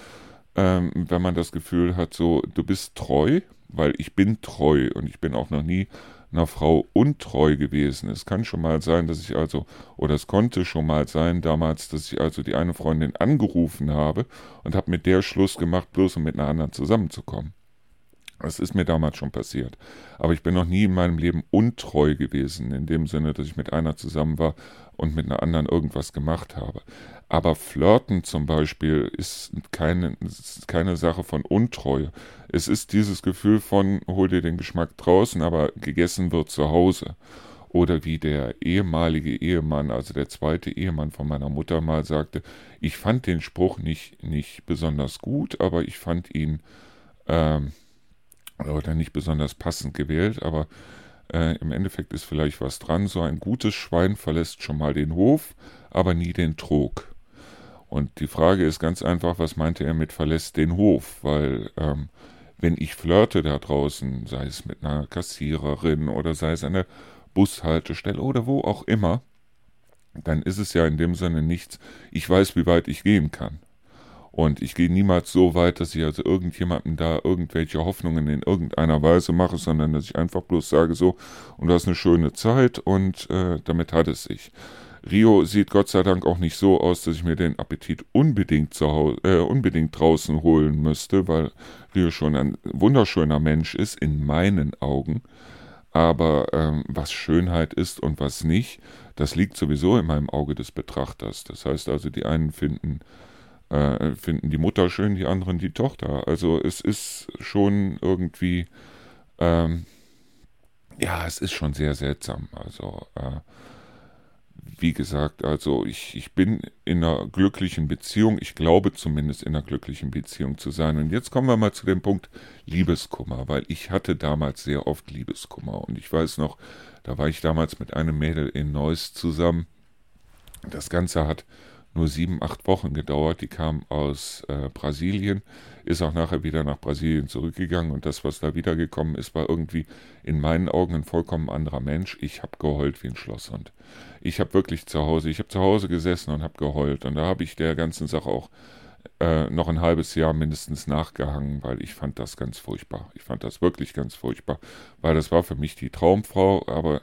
[SPEAKER 1] ähm, wenn man das Gefühl hat, so, du bist treu, weil ich bin treu und ich bin auch noch nie einer Frau untreu gewesen. Es kann schon mal sein, dass ich also, oder es konnte schon mal sein damals, dass ich also die eine Freundin angerufen habe und habe mit der Schluss gemacht, bloß um mit einer anderen zusammenzukommen. Das ist mir damals schon passiert. Aber ich bin noch nie in meinem Leben untreu gewesen, in dem Sinne, dass ich mit einer zusammen war und mit einer anderen irgendwas gemacht habe. Aber Flirten zum Beispiel ist keine, ist keine Sache von Untreue. Es ist dieses Gefühl von, hol dir den Geschmack draußen, aber gegessen wird zu Hause. Oder wie der ehemalige Ehemann, also der zweite Ehemann von meiner Mutter mal sagte, ich fand den Spruch nicht, nicht besonders gut, aber ich fand ihn, ähm, oder nicht besonders passend gewählt, aber äh, im Endeffekt ist vielleicht was dran. So ein gutes Schwein verlässt schon mal den Hof, aber nie den Trog. Und die Frage ist ganz einfach, was meinte er mit verlässt den Hof? Weil ähm, wenn ich flirte da draußen, sei es mit einer Kassiererin oder sei es der Bushaltestelle oder wo auch immer, dann ist es ja in dem Sinne nichts, ich weiß, wie weit ich gehen kann. Und ich gehe niemals so weit, dass ich also irgendjemandem da irgendwelche Hoffnungen in irgendeiner Weise mache, sondern dass ich einfach bloß sage so, und du hast eine schöne Zeit und äh, damit hat es sich. Rio sieht Gott sei Dank auch nicht so aus, dass ich mir den Appetit unbedingt, zu Hause, äh, unbedingt draußen holen müsste, weil Rio schon ein wunderschöner Mensch ist, in meinen Augen. Aber ähm, was Schönheit ist und was nicht, das liegt sowieso in meinem Auge des Betrachters. Das heißt also, die einen finden äh, finden die Mutter schön, die anderen die Tochter. Also es ist schon irgendwie, ähm, ja, es ist schon sehr seltsam. Also äh, wie gesagt, also ich, ich bin in einer glücklichen Beziehung, ich glaube zumindest in einer glücklichen Beziehung zu sein. Und jetzt kommen wir mal zu dem Punkt Liebeskummer, weil ich hatte damals sehr oft Liebeskummer. Und ich weiß noch, da war ich damals mit einem Mädel in Neuss zusammen. Das Ganze hat nur sieben, acht Wochen gedauert. Die kam aus äh, Brasilien, ist auch nachher wieder nach Brasilien zurückgegangen und das, was da wiedergekommen ist, war irgendwie in meinen Augen ein vollkommen anderer Mensch. Ich habe geheult wie ein Schlosshund. Ich habe wirklich zu Hause, ich habe zu Hause gesessen und habe geheult und da habe ich der ganzen Sache auch äh, noch ein halbes Jahr mindestens nachgehangen, weil ich fand das ganz furchtbar. Ich fand das wirklich ganz furchtbar, weil das war für mich die Traumfrau, aber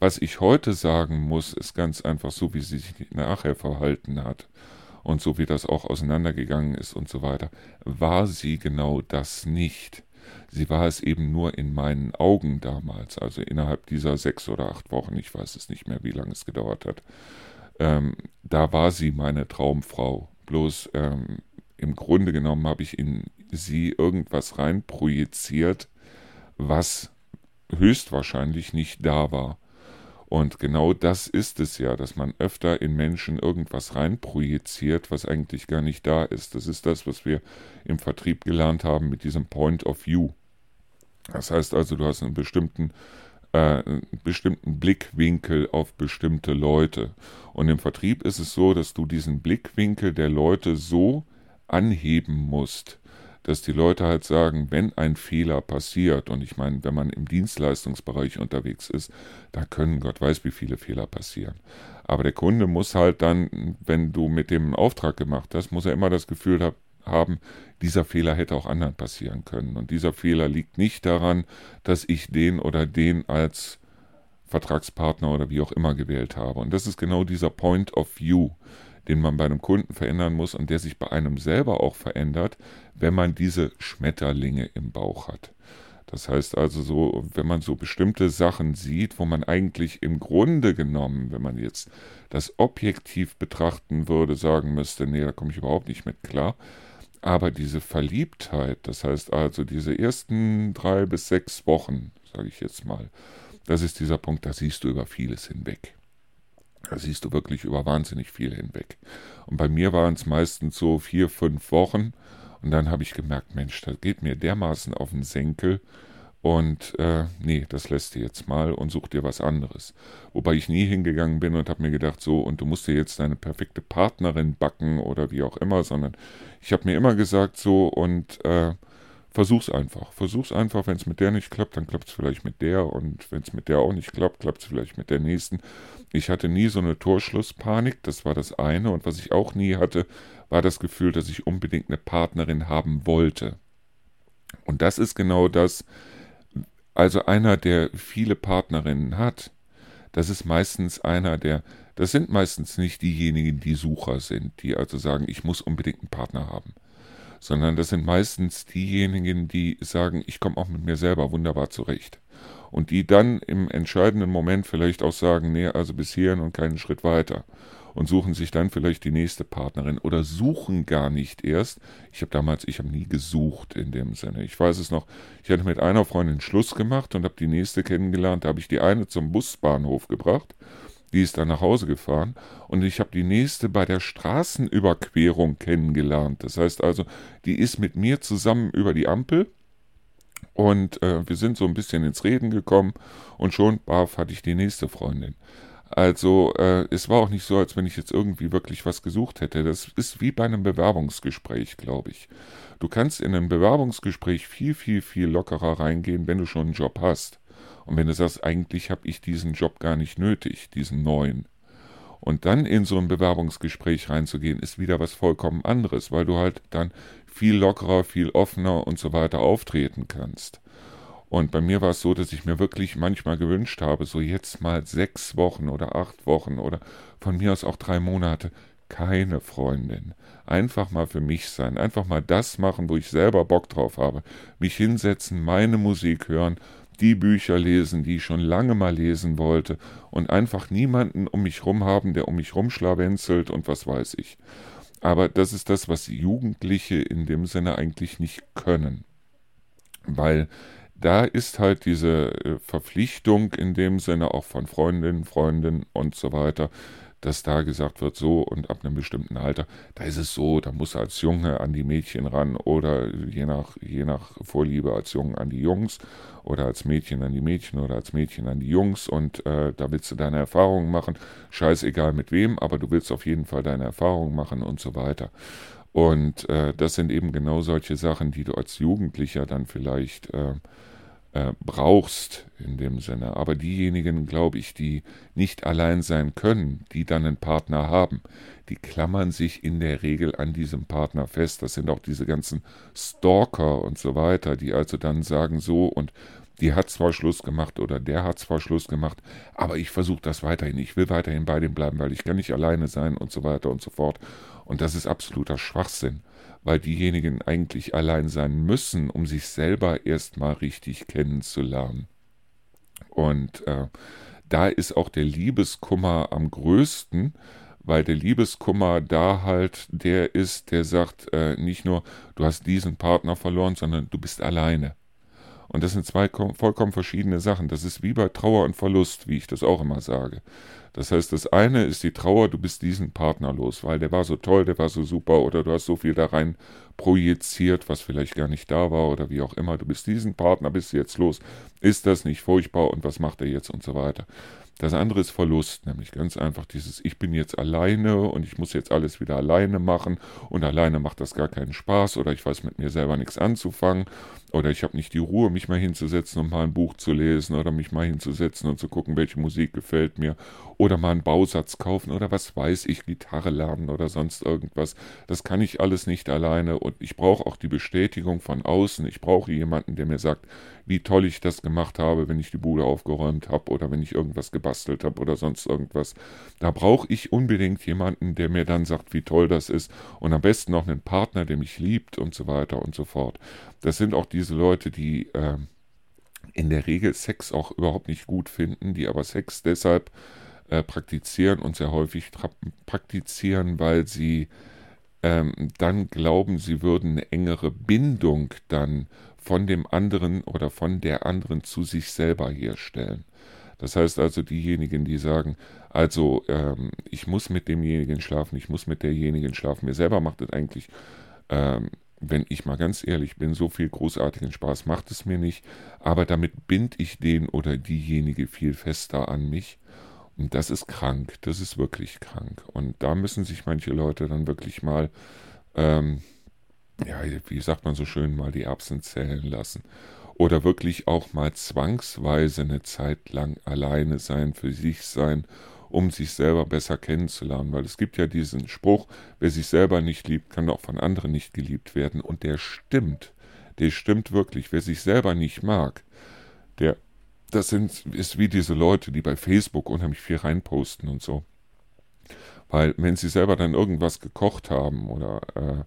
[SPEAKER 1] was ich heute sagen muss, ist ganz einfach so, wie sie sich nachher verhalten hat und so wie das auch auseinandergegangen ist und so weiter, war sie genau das nicht. Sie war es eben nur in meinen Augen damals, also innerhalb dieser sechs oder acht Wochen, ich weiß es nicht mehr, wie lange es gedauert hat. Ähm, da war sie meine Traumfrau. Bloß ähm, im Grunde genommen habe ich in sie irgendwas reinprojiziert, was höchstwahrscheinlich nicht da war. Und genau das ist es ja, dass man öfter in Menschen irgendwas reinprojiziert, was eigentlich gar nicht da ist. Das ist das, was wir im Vertrieb gelernt haben mit diesem Point of View. Das heißt also, du hast einen bestimmten, äh, bestimmten Blickwinkel auf bestimmte Leute. Und im Vertrieb ist es so, dass du diesen Blickwinkel der Leute so anheben musst, dass die Leute halt sagen, wenn ein Fehler passiert, und ich meine, wenn man im Dienstleistungsbereich unterwegs ist, da können Gott weiß, wie viele Fehler passieren. Aber der Kunde muss halt dann, wenn du mit dem Auftrag gemacht hast, muss er immer das Gefühl haben, dieser Fehler hätte auch anderen passieren können. Und dieser Fehler liegt nicht daran, dass ich den oder den als Vertragspartner oder wie auch immer gewählt habe. Und das ist genau dieser Point of View, den man bei einem Kunden verändern muss und der sich bei einem selber auch verändert, wenn man diese Schmetterlinge im Bauch hat. Das heißt also so, wenn man so bestimmte Sachen sieht, wo man eigentlich im Grunde genommen, wenn man jetzt das objektiv betrachten würde, sagen müsste, nee, da komme ich überhaupt nicht mit klar. Aber diese Verliebtheit, das heißt also diese ersten drei bis sechs Wochen, sage ich jetzt mal, das ist dieser Punkt, da siehst du über vieles hinweg. Da siehst du wirklich über wahnsinnig viel hinweg. Und bei mir waren es meistens so vier, fünf Wochen. Und dann habe ich gemerkt, Mensch, das geht mir dermaßen auf den Senkel. Und äh, nee, das lässt dir jetzt mal und such dir was anderes. Wobei ich nie hingegangen bin und habe mir gedacht, so, und du musst dir jetzt deine perfekte Partnerin backen oder wie auch immer, sondern ich habe mir immer gesagt, so, und äh, versuch's einfach. Versuch's einfach, wenn es mit der nicht klappt, dann klappt es vielleicht mit der und wenn es mit der auch nicht klappt, klappt es vielleicht mit der nächsten. Ich hatte nie so eine Torschlusspanik, das war das eine und was ich auch nie hatte, war das Gefühl, dass ich unbedingt eine Partnerin haben wollte. Und das ist genau das, also einer, der viele Partnerinnen hat, das ist meistens einer, der, das sind meistens nicht diejenigen, die Sucher sind, die also sagen, ich muss unbedingt einen Partner haben sondern das sind meistens diejenigen, die sagen, ich komme auch mit mir selber wunderbar zurecht. Und die dann im entscheidenden Moment vielleicht auch sagen, nee, also bis hierhin und keinen Schritt weiter. Und suchen sich dann vielleicht die nächste Partnerin oder suchen gar nicht erst. Ich habe damals, ich habe nie gesucht in dem Sinne. Ich weiß es noch, ich hatte mit einer Freundin Schluss gemacht und habe die nächste kennengelernt. Da habe ich die eine zum Busbahnhof gebracht die ist dann nach Hause gefahren und ich habe die nächste bei der Straßenüberquerung kennengelernt. Das heißt also, die ist mit mir zusammen über die Ampel und äh, wir sind so ein bisschen ins Reden gekommen und schon, baf, hatte ich die nächste Freundin. Also äh, es war auch nicht so, als wenn ich jetzt irgendwie wirklich was gesucht hätte. Das ist wie bei einem Bewerbungsgespräch, glaube ich. Du kannst in ein Bewerbungsgespräch viel, viel, viel lockerer reingehen, wenn du schon einen Job hast. Und wenn du sagst, eigentlich habe ich diesen Job gar nicht nötig, diesen neuen. Und dann in so ein Bewerbungsgespräch reinzugehen, ist wieder was vollkommen anderes, weil du halt dann viel lockerer, viel offener und so weiter auftreten kannst. Und bei mir war es so, dass ich mir wirklich manchmal gewünscht habe, so jetzt mal sechs Wochen oder acht Wochen oder von mir aus auch drei Monate, keine Freundin. Einfach mal für mich sein, einfach mal das machen, wo ich selber Bock drauf habe. Mich hinsetzen, meine Musik hören die Bücher lesen, die ich schon lange mal lesen wollte und einfach niemanden um mich rum haben, der um mich rumschlawenzelt und was weiß ich. Aber das ist das, was Jugendliche in dem Sinne eigentlich nicht können. Weil da ist halt diese äh, Verpflichtung in dem Sinne auch von Freundinnen, Freunden und so weiter, dass da gesagt wird, so und ab einem bestimmten Alter, da ist es so, da muss als Junge an die Mädchen ran oder je nach, je nach Vorliebe als Jungen an die Jungs oder als Mädchen an die Mädchen oder als Mädchen an die Jungs und äh, da willst du deine Erfahrungen machen, scheißegal mit wem, aber du willst auf jeden Fall deine Erfahrungen machen und so weiter. Und äh, das sind eben genau solche Sachen, die du als Jugendlicher dann vielleicht äh, äh, brauchst in dem Sinne. Aber diejenigen, glaube ich, die nicht allein sein können, die dann einen Partner haben, die klammern sich in der Regel an diesem Partner fest. Das sind auch diese ganzen Stalker und so weiter, die also dann sagen so und die hat zwar Schluss gemacht oder der hat zwar Schluss gemacht, aber ich versuche das weiterhin. Ich will weiterhin bei dem bleiben, weil ich kann nicht alleine sein und so weiter und so fort. Und das ist absoluter Schwachsinn weil diejenigen eigentlich allein sein müssen, um sich selber erstmal richtig kennenzulernen. Und äh, da ist auch der Liebeskummer am größten, weil der Liebeskummer da halt der ist, der sagt äh, nicht nur, du hast diesen Partner verloren, sondern du bist alleine. Und das sind zwei vollkommen verschiedene Sachen. Das ist wie bei Trauer und Verlust, wie ich das auch immer sage. Das heißt, das eine ist die Trauer, du bist diesen Partner los, weil der war so toll, der war so super oder du hast so viel da rein projiziert, was vielleicht gar nicht da war oder wie auch immer. Du bist diesen Partner, bist jetzt los. Ist das nicht furchtbar und was macht er jetzt und so weiter. Das andere ist Verlust, nämlich ganz einfach dieses, ich bin jetzt alleine und ich muss jetzt alles wieder alleine machen und alleine macht das gar keinen Spaß oder ich weiß mit mir selber nichts anzufangen oder ich habe nicht die Ruhe, mich mal hinzusetzen und mal ein Buch zu lesen oder mich mal hinzusetzen und zu gucken, welche Musik gefällt mir oder mal einen Bausatz kaufen oder was weiß ich, Gitarre lernen oder sonst irgendwas. Das kann ich alles nicht alleine und ich brauche auch die Bestätigung von außen. Ich brauche jemanden, der mir sagt, wie toll ich das gemacht habe, wenn ich die Bude aufgeräumt habe oder wenn ich irgendwas gebastelt habe oder sonst irgendwas. Da brauche ich unbedingt jemanden, der mir dann sagt, wie toll das ist und am besten noch einen Partner, der mich liebt und so weiter und so fort. Das sind auch diese Leute, die äh, in der Regel Sex auch überhaupt nicht gut finden, die aber Sex deshalb äh, praktizieren und sehr häufig praktizieren, weil sie ähm, dann glauben, sie würden eine engere Bindung dann von dem anderen oder von der anderen zu sich selber herstellen. Das heißt also diejenigen, die sagen, also ähm, ich muss mit demjenigen schlafen, ich muss mit derjenigen schlafen. Mir selber macht es eigentlich ähm, wenn ich mal ganz ehrlich bin, so viel großartigen Spaß macht es mir nicht, aber damit bind ich den oder diejenige viel fester an mich. Und das ist krank, das ist wirklich krank. Und da müssen sich manche Leute dann wirklich mal, ähm, ja, wie sagt man so schön, mal die Erbsen zählen lassen. Oder wirklich auch mal zwangsweise eine Zeit lang alleine sein, für sich sein um sich selber besser kennenzulernen. Weil es gibt ja diesen Spruch, wer sich selber nicht liebt, kann auch von anderen nicht geliebt werden. Und der stimmt. Der stimmt wirklich. Wer sich selber nicht mag, der, das sind, ist wie diese Leute, die bei Facebook unheimlich viel reinposten und so. Weil wenn sie selber dann irgendwas gekocht haben oder äh,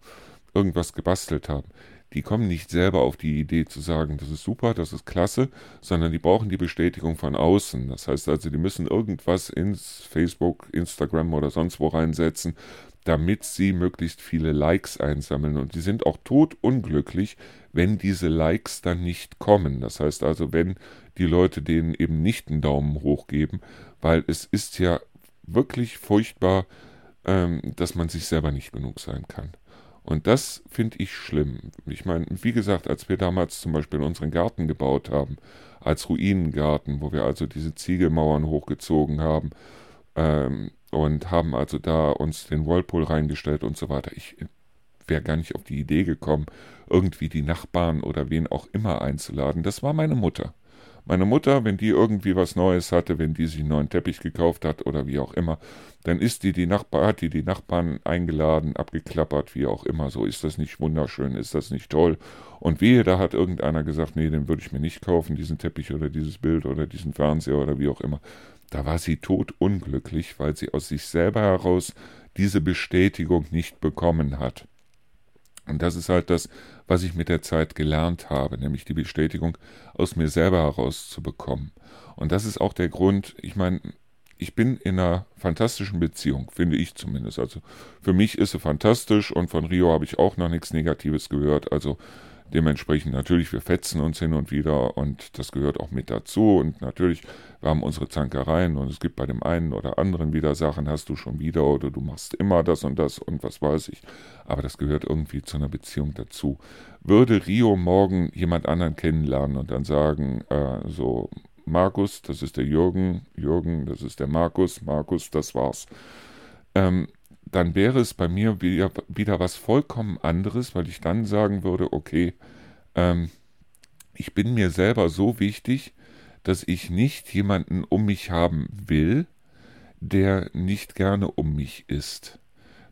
[SPEAKER 1] irgendwas gebastelt haben, die kommen nicht selber auf die Idee zu sagen, das ist super, das ist klasse, sondern die brauchen die Bestätigung von außen. Das heißt also, die müssen irgendwas ins Facebook, Instagram oder sonst wo reinsetzen, damit sie möglichst viele Likes einsammeln. Und die sind auch totunglücklich, wenn diese Likes dann nicht kommen. Das heißt also, wenn die Leute denen eben nicht einen Daumen hoch geben, weil es ist ja wirklich furchtbar, ähm, dass man sich selber nicht genug sein kann. Und das finde ich schlimm. Ich meine, wie gesagt, als wir damals zum Beispiel unseren Garten gebaut haben, als Ruinengarten, wo wir also diese Ziegelmauern hochgezogen haben ähm, und haben also da uns den Whirlpool reingestellt und so weiter. Ich wäre gar nicht auf die Idee gekommen, irgendwie die Nachbarn oder wen auch immer einzuladen. Das war meine Mutter. Meine Mutter, wenn die irgendwie was Neues hatte, wenn die sich einen neuen Teppich gekauft hat oder wie auch immer, dann ist die die Nachbar, hat die die Nachbarn eingeladen, abgeklappert, wie auch immer. So ist das nicht wunderschön, ist das nicht toll. Und wehe, da hat irgendeiner gesagt, nee, den würde ich mir nicht kaufen, diesen Teppich oder dieses Bild oder diesen Fernseher oder wie auch immer. Da war sie totunglücklich, weil sie aus sich selber heraus diese Bestätigung nicht bekommen hat. Und das ist halt das, was ich mit der Zeit gelernt habe, nämlich die Bestätigung aus mir selber herauszubekommen. Und das ist auch der Grund, ich meine, ich bin in einer fantastischen Beziehung, finde ich zumindest. Also für mich ist sie fantastisch und von Rio habe ich auch noch nichts Negatives gehört. Also Dementsprechend natürlich, wir fetzen uns hin und wieder und das gehört auch mit dazu. Und natürlich, wir haben unsere Zankereien und es gibt bei dem einen oder anderen wieder Sachen, hast du schon wieder oder du machst immer das und das und was weiß ich. Aber das gehört irgendwie zu einer Beziehung dazu. Würde Rio morgen jemand anderen kennenlernen und dann sagen, äh, so, Markus, das ist der Jürgen, Jürgen, das ist der Markus, Markus, das war's. Ähm, dann wäre es bei mir wieder, wieder was vollkommen anderes, weil ich dann sagen würde, okay, ähm, ich bin mir selber so wichtig, dass ich nicht jemanden um mich haben will, der nicht gerne um mich ist.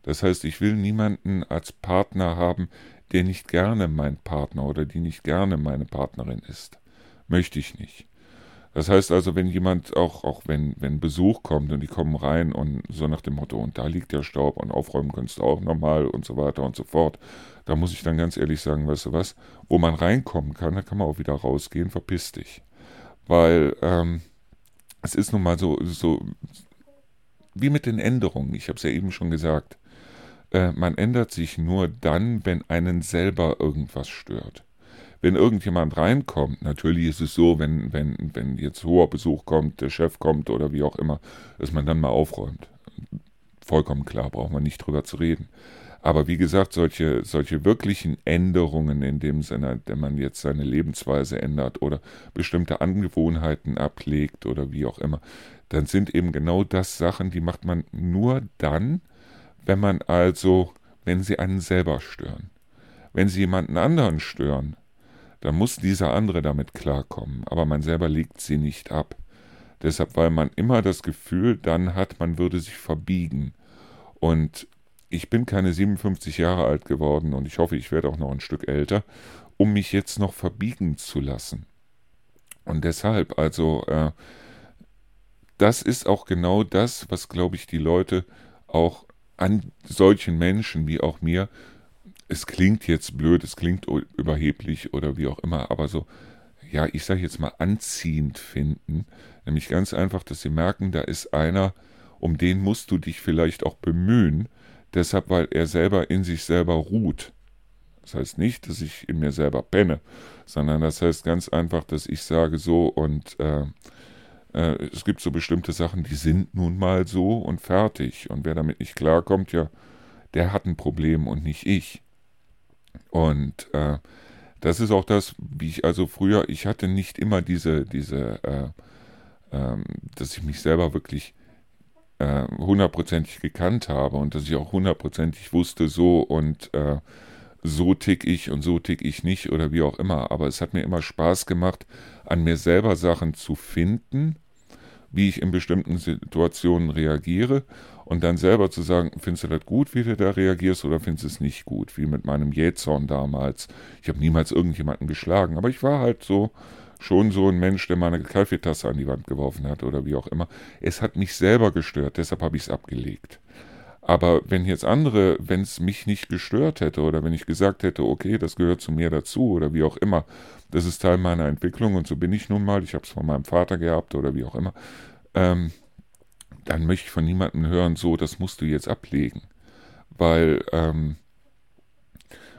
[SPEAKER 1] Das heißt, ich will niemanden als Partner haben, der nicht gerne mein Partner oder die nicht gerne meine Partnerin ist. Möchte ich nicht. Das heißt also, wenn jemand auch, auch wenn, wenn Besuch kommt und die kommen rein und so nach dem Motto, und da liegt der Staub und aufräumen kannst du auch nochmal und so weiter und so fort, da muss ich dann ganz ehrlich sagen, weißt du was, wo man reinkommen kann, da kann man auch wieder rausgehen, verpiss dich. Weil ähm, es ist nun mal so, so wie mit den Änderungen, ich habe es ja eben schon gesagt, äh, man ändert sich nur dann, wenn einen selber irgendwas stört wenn irgendjemand reinkommt, natürlich ist es so, wenn, wenn, wenn jetzt hoher Besuch kommt, der Chef kommt oder wie auch immer, dass man dann mal aufräumt. Vollkommen klar, braucht man nicht drüber zu reden. Aber wie gesagt, solche, solche wirklichen Änderungen in dem Sinne, wenn man jetzt seine Lebensweise ändert oder bestimmte Angewohnheiten ablegt oder wie auch immer, dann sind eben genau das Sachen, die macht man nur dann, wenn man also, wenn sie einen selber stören. Wenn sie jemanden anderen stören, dann muss dieser andere damit klarkommen, aber man selber legt sie nicht ab. Deshalb, weil man immer das Gefühl dann hat, man würde sich verbiegen. Und ich bin keine 57 Jahre alt geworden und ich hoffe, ich werde auch noch ein Stück älter, um mich jetzt noch verbiegen zu lassen. Und deshalb, also, äh, das ist auch genau das, was, glaube ich, die Leute auch an solchen Menschen wie auch mir, es klingt jetzt blöd, es klingt überheblich oder wie auch immer, aber so, ja, ich sage jetzt mal anziehend finden. Nämlich ganz einfach, dass sie merken, da ist einer, um den musst du dich vielleicht auch bemühen, deshalb, weil er selber in sich selber ruht. Das heißt nicht, dass ich in mir selber penne, sondern das heißt ganz einfach, dass ich sage so und äh, äh, es gibt so bestimmte Sachen, die sind nun mal so und fertig. Und wer damit nicht klarkommt, ja, der hat ein Problem und nicht ich. Und äh, das ist auch das, wie ich also früher, ich hatte nicht immer diese, diese, äh, ähm, dass ich mich selber wirklich äh, hundertprozentig gekannt habe und dass ich auch hundertprozentig wusste, so und äh, so tick ich und so tick ich nicht oder wie auch immer. Aber es hat mir immer Spaß gemacht, an mir selber Sachen zu finden wie ich in bestimmten Situationen reagiere und dann selber zu sagen, findest du das gut, wie du da reagierst oder findest du es nicht gut, wie mit meinem Jähzorn damals. Ich habe niemals irgendjemanden geschlagen, aber ich war halt so schon so ein Mensch, der meine Kaffeetasse an die Wand geworfen hat oder wie auch immer. Es hat mich selber gestört, deshalb habe ich es abgelegt. Aber wenn jetzt andere, wenn es mich nicht gestört hätte oder wenn ich gesagt hätte, okay, das gehört zu mir dazu oder wie auch immer, das ist Teil meiner Entwicklung und so bin ich nun mal, ich habe es von meinem Vater gehabt oder wie auch immer, ähm, dann möchte ich von niemandem hören, so, das musst du jetzt ablegen. Weil, ähm,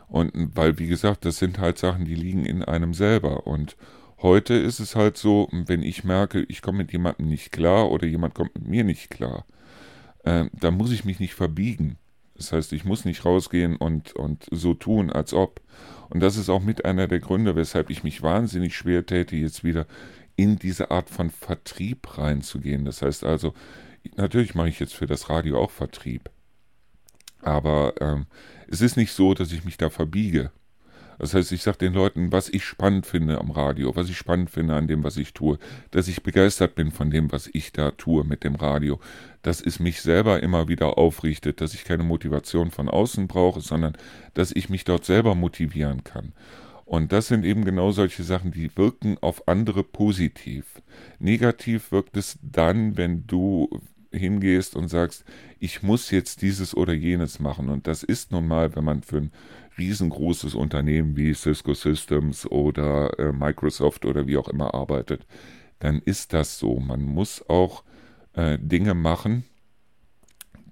[SPEAKER 1] und weil, wie gesagt, das sind halt Sachen, die liegen in einem selber. Und heute ist es halt so, wenn ich merke, ich komme mit jemandem nicht klar oder jemand kommt mit mir nicht klar, äh, da muss ich mich nicht verbiegen. Das heißt, ich muss nicht rausgehen und, und so tun, als ob. Und das ist auch mit einer der Gründe, weshalb ich mich wahnsinnig schwer täte, jetzt wieder in diese Art von Vertrieb reinzugehen. Das heißt also, natürlich mache ich jetzt für das Radio auch Vertrieb. Aber ähm, es ist nicht so, dass ich mich da verbiege. Das heißt, ich sage den Leuten, was ich spannend finde am Radio, was ich spannend finde an dem, was ich tue, dass ich begeistert bin von dem, was ich da tue mit dem Radio, dass es mich selber immer wieder aufrichtet, dass ich keine Motivation von außen brauche, sondern dass ich mich dort selber motivieren kann. Und das sind eben genau solche Sachen, die wirken auf andere positiv. Negativ wirkt es dann, wenn du hingehst und sagst, ich muss jetzt dieses oder jenes machen. Und das ist nun mal, wenn man für ein riesengroßes Unternehmen wie Cisco Systems oder äh, Microsoft oder wie auch immer arbeitet, dann ist das so. Man muss auch äh, Dinge machen,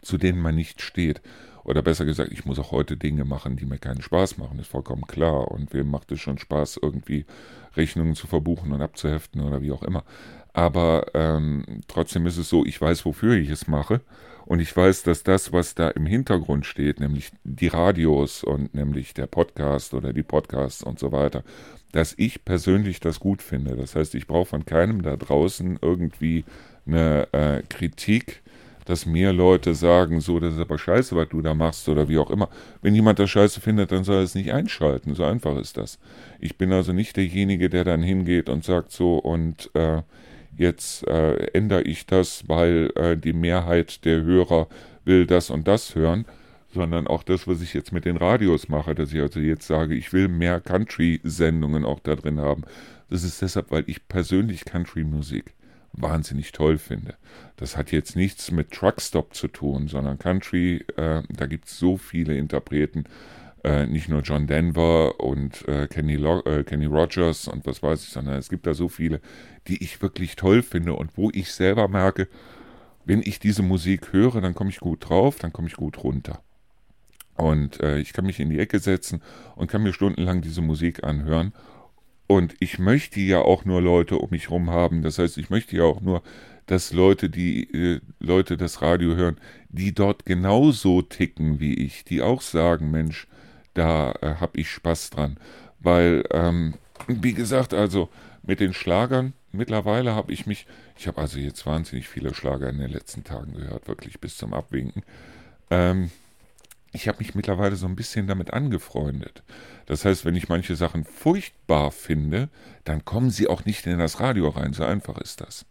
[SPEAKER 1] zu denen man nicht steht. Oder besser gesagt, ich muss auch heute Dinge machen, die mir keinen Spaß machen, ist vollkommen klar. Und wem macht es schon Spaß, irgendwie Rechnungen zu verbuchen und abzuheften oder wie auch immer. Aber ähm, trotzdem ist es so, ich weiß, wofür ich es mache. Und ich weiß, dass das, was da im Hintergrund steht, nämlich die Radios und nämlich der Podcast oder die Podcasts und so weiter, dass ich persönlich das gut finde. Das heißt, ich brauche von keinem da draußen irgendwie eine äh, Kritik, dass mehr Leute sagen, so, das ist aber scheiße, was du da machst oder wie auch immer. Wenn jemand das scheiße findet, dann soll er es nicht einschalten. So einfach ist das. Ich bin also nicht derjenige, der dann hingeht und sagt so, und äh, jetzt äh, ändere ich das, weil äh, die Mehrheit der Hörer will das und das hören, sondern auch das, was ich jetzt mit den Radios mache, dass ich also jetzt sage, ich will mehr Country-Sendungen auch da drin haben. Das ist deshalb, weil ich persönlich Country-Musik wahnsinnig toll finde. Das hat jetzt nichts mit Truckstop zu tun, sondern Country, äh, da gibt es so viele Interpreten, äh, nicht nur John Denver und äh, Kenny, Lo äh, Kenny Rogers und was weiß ich, sondern es gibt da so viele, die ich wirklich toll finde und wo ich selber merke, wenn ich diese Musik höre, dann komme ich gut drauf, dann komme ich gut runter. Und äh, ich kann mich in die Ecke setzen und kann mir stundenlang diese Musik anhören und ich möchte ja auch nur Leute um mich herum haben. Das heißt, ich möchte ja auch nur, dass Leute, die äh, Leute das Radio hören, die dort genauso ticken wie ich, die auch sagen, Mensch, da äh, habe ich Spaß dran. Weil, ähm, wie gesagt, also mit den Schlagern, mittlerweile habe ich mich, ich habe also jetzt wahnsinnig viele Schlager in den letzten Tagen gehört, wirklich bis zum Abwinken. Ähm, ich habe mich mittlerweile so ein bisschen damit angefreundet. Das heißt, wenn ich manche Sachen furchtbar finde, dann kommen sie auch nicht in das Radio rein. So einfach ist das.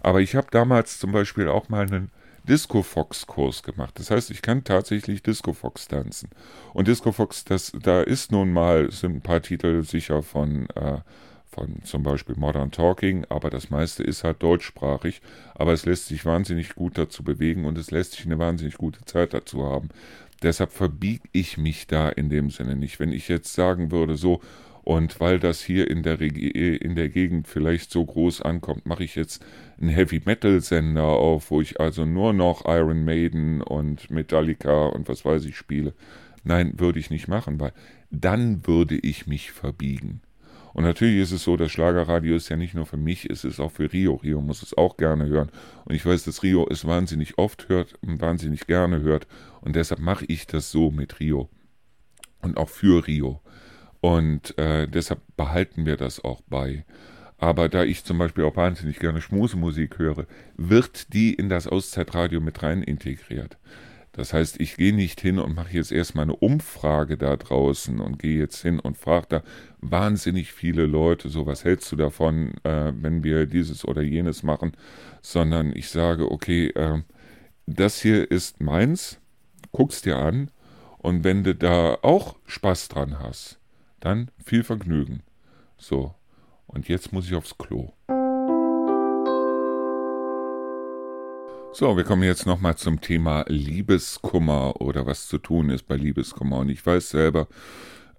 [SPEAKER 1] Aber ich habe damals zum Beispiel auch mal einen Disco Fox Kurs gemacht. Das heißt, ich kann tatsächlich Disco Fox tanzen. Und Disco Fox, das, da ist nun mal, sind ein paar Titel sicher von, äh, von zum Beispiel Modern Talking, aber das meiste ist halt deutschsprachig. Aber es lässt sich wahnsinnig gut dazu bewegen und es lässt sich eine wahnsinnig gute Zeit dazu haben. Deshalb verbiege ich mich da in dem Sinne nicht. Wenn ich jetzt sagen würde, so, und weil das hier in der, in der Gegend vielleicht so groß ankommt, mache ich jetzt einen Heavy Metal Sender auf, wo ich also nur noch Iron Maiden und Metallica und was weiß ich spiele. Nein, würde ich nicht machen, weil dann würde ich mich verbiegen. Und natürlich ist es so, das Schlagerradio ist ja nicht nur für mich, es ist auch für Rio. Rio muss es auch gerne hören. Und ich weiß, dass Rio es wahnsinnig oft hört und wahnsinnig gerne hört. Und deshalb mache ich das so mit Rio. Und auch für Rio. Und äh, deshalb behalten wir das auch bei. Aber da ich zum Beispiel auch wahnsinnig gerne Schmusemusik höre, wird die in das Auszeitradio mit rein integriert. Das heißt, ich gehe nicht hin und mache jetzt erstmal eine Umfrage da draußen und gehe jetzt hin und frage da wahnsinnig viele Leute, so was hältst du davon, äh, wenn wir dieses oder jenes machen, sondern ich sage, okay, äh, das hier ist meins, guck's dir an und wenn du da auch Spaß dran hast, dann viel Vergnügen. So, und jetzt muss ich aufs Klo. So, wir kommen jetzt nochmal zum Thema Liebeskummer oder was zu tun ist bei Liebeskummer. Und ich weiß selber,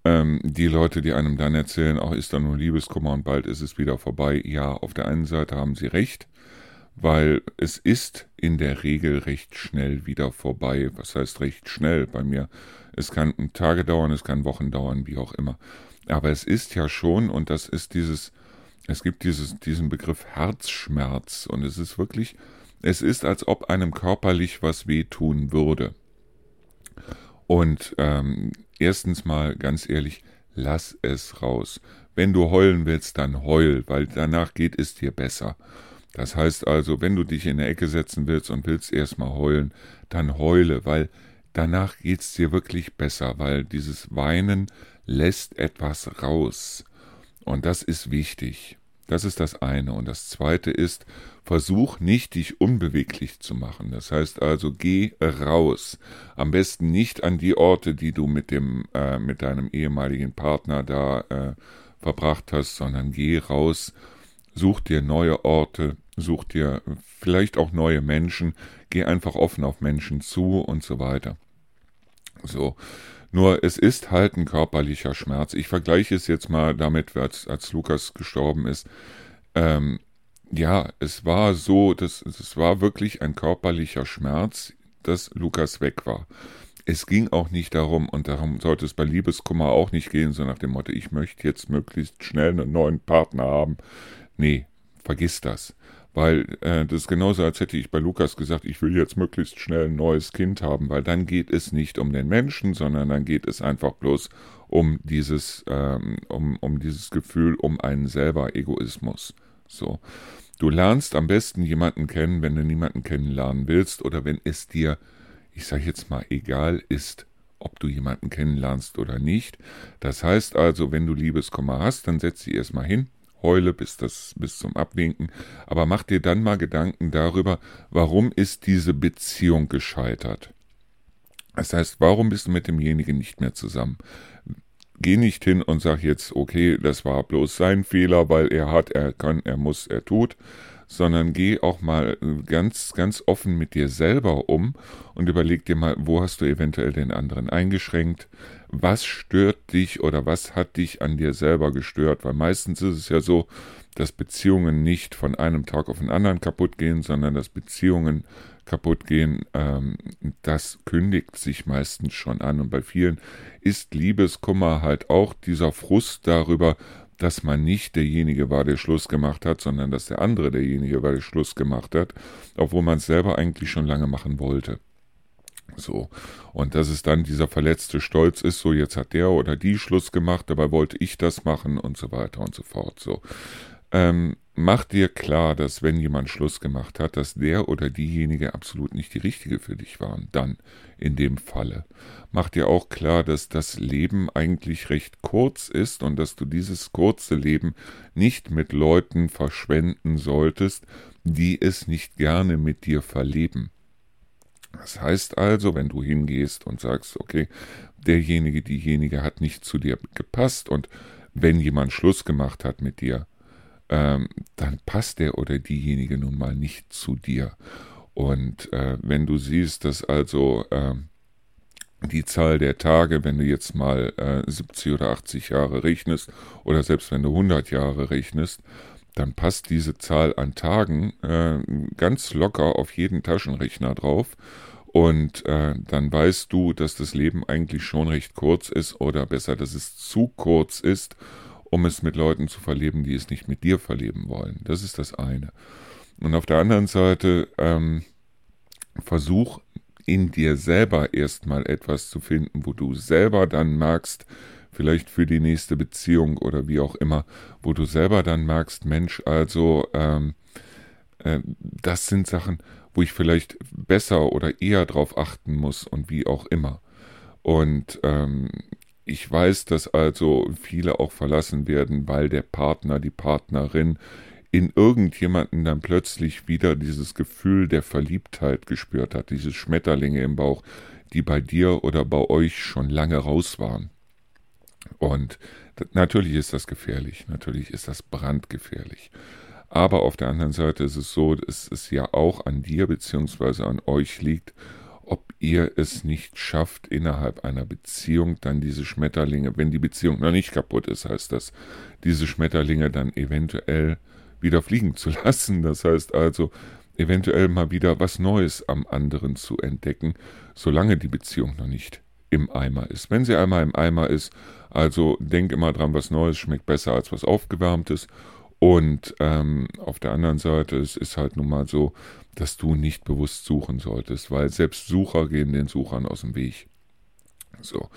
[SPEAKER 1] ähm, die Leute, die einem dann erzählen, auch ist da nur Liebeskummer und bald ist es wieder vorbei. Ja, auf der einen Seite haben sie recht, weil es ist in der Regel recht schnell wieder vorbei. Was heißt recht schnell bei mir? Es kann Tage dauern, es kann Wochen dauern, wie auch immer. Aber es ist ja schon, und das ist dieses, es gibt dieses, diesen Begriff Herzschmerz und es ist wirklich es ist, als ob einem körperlich was wehtun würde. Und ähm, erstens mal ganz ehrlich, lass es raus. Wenn du heulen willst, dann heul, weil danach geht es dir besser. Das heißt also, wenn du dich in der Ecke setzen willst und willst erstmal heulen, dann heule, weil danach geht es dir wirklich besser, weil dieses Weinen lässt etwas raus. Und das ist wichtig. Das ist das eine. Und das zweite ist, versuch nicht, dich unbeweglich zu machen. Das heißt also, geh raus. Am besten nicht an die Orte, die du mit dem, äh, mit deinem ehemaligen Partner da äh, verbracht hast, sondern geh raus, such dir neue Orte, such dir vielleicht auch neue Menschen, geh einfach offen auf Menschen zu und so weiter. So. Nur es ist halt ein körperlicher Schmerz. Ich vergleiche es jetzt mal damit, als, als Lukas gestorben ist. Ähm, ja, es war so, dass es war wirklich ein körperlicher Schmerz, dass Lukas weg war. Es ging auch nicht darum, und darum sollte es bei Liebeskummer auch nicht gehen, so nach dem Motto, ich möchte jetzt möglichst schnell einen neuen Partner haben. Nee, vergiss das. Weil äh, das ist genauso, als hätte ich bei Lukas gesagt, ich will jetzt möglichst schnell ein neues Kind haben, weil dann geht es nicht um den Menschen, sondern dann geht es einfach bloß um dieses, ähm, um, um dieses Gefühl, um einen selber Egoismus. So. Du lernst am besten jemanden kennen, wenn du niemanden kennenlernen willst oder wenn es dir, ich sage jetzt mal, egal ist, ob du jemanden kennenlernst oder nicht. Das heißt also, wenn du Liebeskummer hast, dann setz dich erstmal hin, heule bis, das, bis zum Abwinken, aber mach dir dann mal Gedanken darüber, warum ist diese Beziehung gescheitert. Das heißt, warum bist du mit demjenigen nicht mehr zusammen? Geh nicht hin und sag jetzt, okay, das war bloß sein Fehler, weil er hat, er kann, er muss, er tut, sondern geh auch mal ganz, ganz offen mit dir selber um und überleg dir mal, wo hast du eventuell den anderen eingeschränkt, was stört dich oder was hat dich an dir selber gestört, weil meistens ist es ja so, dass Beziehungen nicht von einem Tag auf den anderen kaputt gehen, sondern dass Beziehungen kaputt gehen, ähm, das kündigt sich meistens schon an. Und bei vielen ist Liebeskummer halt auch dieser Frust darüber, dass man nicht derjenige war, der Schluss gemacht hat, sondern dass der andere derjenige war, der Schluss gemacht hat, obwohl man es selber eigentlich schon lange machen wollte. So. Und dass es dann dieser verletzte Stolz ist, so jetzt hat der oder die Schluss gemacht, dabei wollte ich das machen und so weiter und so fort. So. Ähm, mach dir klar, dass wenn jemand Schluss gemacht hat, dass der oder diejenige absolut nicht die richtige für dich waren, dann in dem Falle. Mach dir auch klar, dass das Leben eigentlich recht kurz ist und dass du dieses kurze Leben nicht mit Leuten verschwenden solltest, die es nicht gerne mit dir verleben. Das heißt also, wenn du hingehst und sagst, okay, derjenige, diejenige hat nicht zu dir gepasst und wenn jemand Schluss gemacht hat mit dir, ähm, dann passt der oder diejenige nun mal nicht zu dir. Und äh, wenn du siehst, dass also äh, die Zahl der Tage, wenn du jetzt mal äh, 70 oder 80 Jahre rechnest, oder selbst wenn du 100 Jahre rechnest, dann passt diese Zahl an Tagen äh, ganz locker auf jeden Taschenrechner drauf. Und äh, dann weißt du, dass das Leben eigentlich schon recht kurz ist oder besser, dass es zu kurz ist um es mit Leuten zu verleben, die es nicht mit dir verleben wollen. Das ist das eine. Und auf der anderen Seite ähm, versuch in dir selber erstmal etwas zu finden, wo du selber dann merkst, vielleicht für die nächste Beziehung oder wie auch immer, wo du selber dann merkst, Mensch, also ähm, äh, das sind Sachen, wo ich vielleicht besser oder eher drauf achten muss und wie auch immer. Und ähm, ich weiß, dass also viele auch verlassen werden, weil der Partner, die Partnerin in irgendjemanden dann plötzlich wieder dieses Gefühl der Verliebtheit gespürt hat, diese Schmetterlinge im Bauch, die bei dir oder bei euch schon lange raus waren. Und natürlich ist das gefährlich, natürlich ist das brandgefährlich. Aber auf der anderen Seite ist es so, dass es ja auch an dir bzw. an euch liegt, ob ihr es nicht schafft, innerhalb einer Beziehung dann diese Schmetterlinge, wenn die Beziehung noch nicht kaputt ist, heißt das, diese Schmetterlinge dann eventuell wieder fliegen zu [LAUGHS] lassen. Das heißt also, eventuell mal wieder was Neues am anderen zu entdecken, solange die Beziehung noch nicht im Eimer ist. Wenn sie einmal im Eimer ist, also denk immer dran, was Neues schmeckt besser als was Aufgewärmtes. Und ähm, auf der anderen Seite, es ist halt nun mal so, dass du nicht bewusst suchen solltest, weil selbst Sucher gehen den Suchern aus dem Weg. So.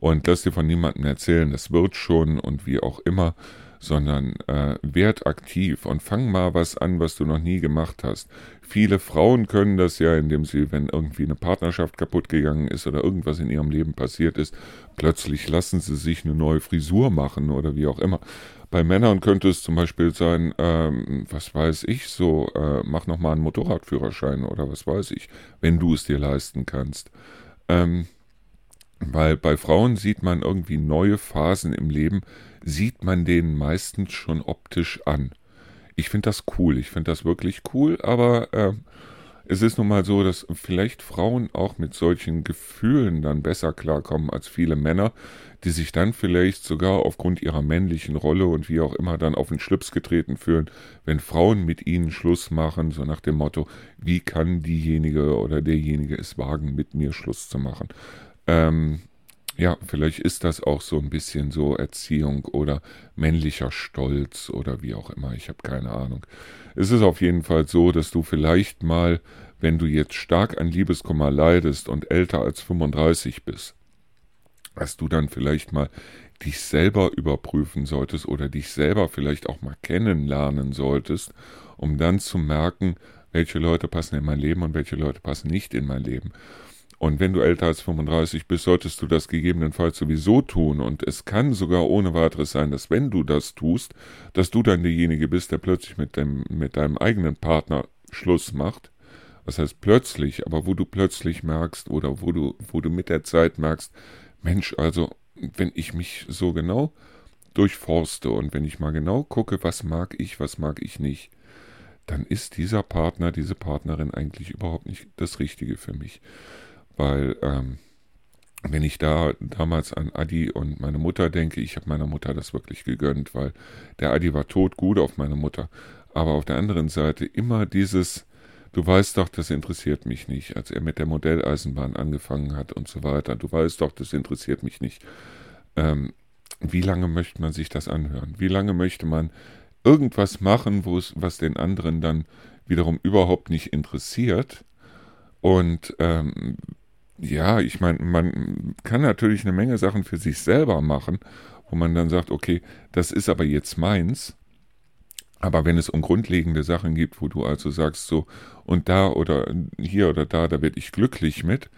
[SPEAKER 1] Und lass dir von niemandem erzählen, das wird schon und wie auch immer, sondern äh, werd aktiv und fang mal was an, was du noch nie gemacht hast. Viele Frauen können das ja, indem sie, wenn irgendwie eine Partnerschaft kaputt gegangen ist oder irgendwas in ihrem Leben passiert ist, plötzlich lassen sie sich eine neue Frisur machen oder wie auch immer. Bei Männern könnte es zum Beispiel sein, ähm, was weiß ich, so, äh, mach nochmal einen Motorradführerschein oder was weiß ich, wenn du es dir leisten kannst. Ähm, weil bei Frauen sieht man irgendwie neue Phasen im Leben, sieht man denen meistens schon optisch an. Ich finde das cool, ich finde das wirklich cool, aber äh, es ist nun mal so, dass vielleicht Frauen auch mit solchen Gefühlen dann besser klarkommen als viele Männer, die sich dann vielleicht sogar aufgrund ihrer männlichen Rolle und wie auch immer dann auf den Schlips getreten fühlen, wenn Frauen mit ihnen Schluss machen, so nach dem Motto, wie kann diejenige oder derjenige es wagen, mit mir Schluss zu machen. Ähm, ja, vielleicht ist das auch so ein bisschen so Erziehung oder männlicher Stolz oder wie auch immer, ich habe keine Ahnung. Es ist auf jeden Fall so, dass du vielleicht mal, wenn du jetzt stark an Liebeskummer leidest und älter als 35 bist, dass du dann vielleicht mal dich selber überprüfen solltest oder dich selber vielleicht auch mal kennenlernen solltest, um dann zu merken, welche Leute passen in mein Leben und welche Leute passen nicht in mein Leben. Und wenn du älter als 35 bist, solltest du das gegebenenfalls sowieso tun. Und es kann sogar ohne weiteres sein, dass wenn du das tust, dass du dann derjenige bist, der plötzlich mit, dem, mit deinem eigenen Partner Schluss macht. Was heißt plötzlich, aber wo du plötzlich merkst oder wo du, wo du mit der Zeit merkst, Mensch, also wenn ich mich so genau durchforste und wenn ich mal genau gucke, was mag ich, was mag ich nicht, dann ist dieser Partner, diese Partnerin eigentlich überhaupt nicht das Richtige für mich weil ähm, wenn ich da damals an Adi und meine Mutter denke, ich habe meiner Mutter das wirklich gegönnt, weil der Adi war tot gut auf meine Mutter. Aber auf der anderen Seite immer dieses, du weißt doch, das interessiert mich nicht, als er mit der Modelleisenbahn angefangen hat und so weiter. Du weißt doch, das interessiert mich nicht. Ähm, wie lange möchte man sich das anhören? Wie lange möchte man irgendwas machen, was den anderen dann wiederum überhaupt nicht interessiert? Und ähm, ja, ich meine, man kann natürlich eine Menge Sachen für sich selber machen, wo man dann sagt, okay, das ist aber jetzt meins. Aber wenn es um grundlegende Sachen gibt, wo du also sagst, so und da oder hier oder da, da werde ich glücklich mit,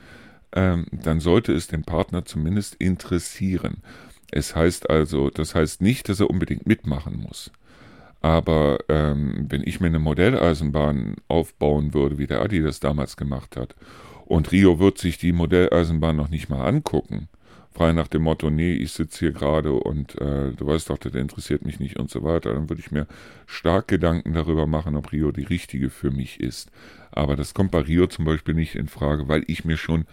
[SPEAKER 1] ähm, dann sollte es den Partner zumindest interessieren. Es heißt also, das heißt nicht, dass er unbedingt mitmachen muss. Aber ähm, wenn ich mir eine Modelleisenbahn aufbauen würde, wie der Adi das damals gemacht hat, und Rio wird sich die Modelleisenbahn noch nicht mal angucken, frei nach dem Motto, nee, ich sitze hier gerade und äh, du weißt doch, das interessiert mich nicht und so weiter, dann würde ich mir stark Gedanken darüber machen, ob Rio die richtige für mich ist. Aber das kommt bei Rio zum Beispiel nicht in Frage, weil ich mir schon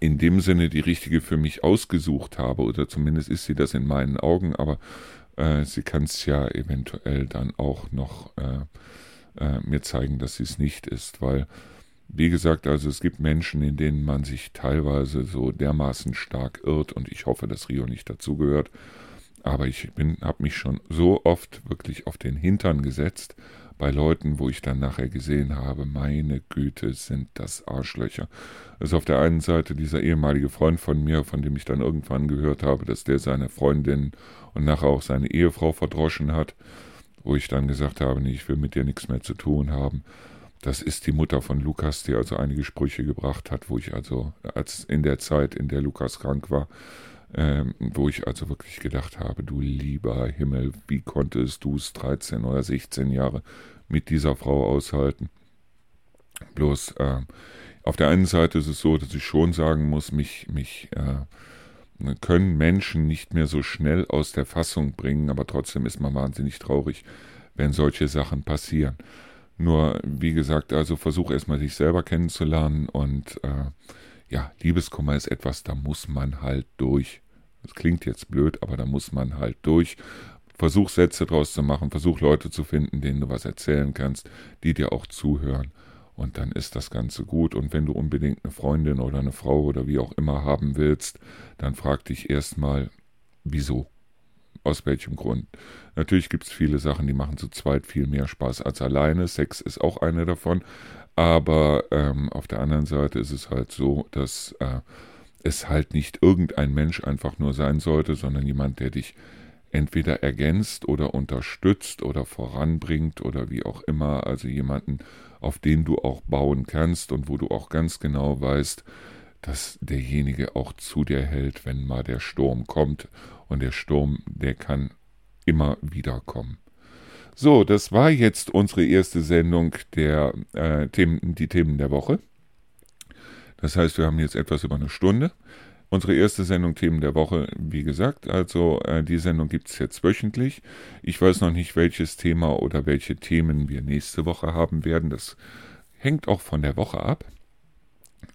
[SPEAKER 1] in dem Sinne die richtige für mich ausgesucht habe, oder zumindest ist sie das in meinen Augen, aber äh, sie kann es ja eventuell dann auch noch äh, äh, mir zeigen, dass sie es nicht ist, weil wie gesagt, also es gibt Menschen, in denen man sich teilweise so dermaßen stark irrt und ich hoffe, dass Rio nicht dazugehört. Aber ich habe mich schon so oft wirklich auf den Hintern gesetzt bei Leuten, wo ich dann nachher gesehen habe, meine Güte, sind das Arschlöcher. Also auf der einen Seite dieser ehemalige Freund von mir, von dem ich dann irgendwann gehört habe, dass der seine Freundin und nachher auch seine Ehefrau verdroschen hat, wo ich dann gesagt habe, nee, ich will mit dir nichts mehr zu tun haben. Das ist die Mutter von Lukas, die also einige Sprüche gebracht hat, wo ich also, als in der Zeit, in der Lukas krank war, ähm, wo ich also wirklich gedacht habe, du lieber Himmel, wie konntest du es 13 oder 16 Jahre mit dieser Frau aushalten? Bloß äh, auf der einen Seite ist es so, dass ich schon sagen muss, mich, mich äh, können Menschen nicht mehr so schnell aus der Fassung bringen, aber trotzdem ist man wahnsinnig traurig, wenn solche Sachen passieren. Nur, wie gesagt, also versuch erstmal sich selber kennenzulernen und äh, ja, Liebeskummer ist etwas, da muss man halt durch. Das klingt jetzt blöd, aber da muss man halt durch. Versuch Sätze draus zu machen, versuch Leute zu finden, denen du was erzählen kannst, die dir auch zuhören. Und dann ist das Ganze gut. Und wenn du unbedingt eine Freundin oder eine Frau oder wie auch immer haben willst, dann frag dich erstmal, wieso? Aus welchem Grund. Natürlich gibt es viele Sachen, die machen zu zweit viel mehr Spaß als alleine. Sex ist auch eine davon. Aber ähm, auf der anderen Seite ist es halt so, dass äh, es halt nicht irgendein Mensch einfach nur sein sollte, sondern jemand, der dich entweder ergänzt oder unterstützt oder voranbringt oder wie auch immer. Also jemanden, auf den du auch bauen kannst und wo du auch ganz genau weißt, dass derjenige auch zu dir hält, wenn mal der Sturm kommt. Und der Sturm, der kann immer wieder kommen. So, das war jetzt unsere erste Sendung der äh, Themen, die Themen der Woche. Das heißt, wir haben jetzt etwas über eine Stunde. Unsere erste Sendung Themen der Woche, wie gesagt, also äh, die Sendung gibt es jetzt wöchentlich. Ich weiß noch nicht, welches Thema oder welche Themen wir nächste Woche haben werden. Das hängt auch von der Woche ab.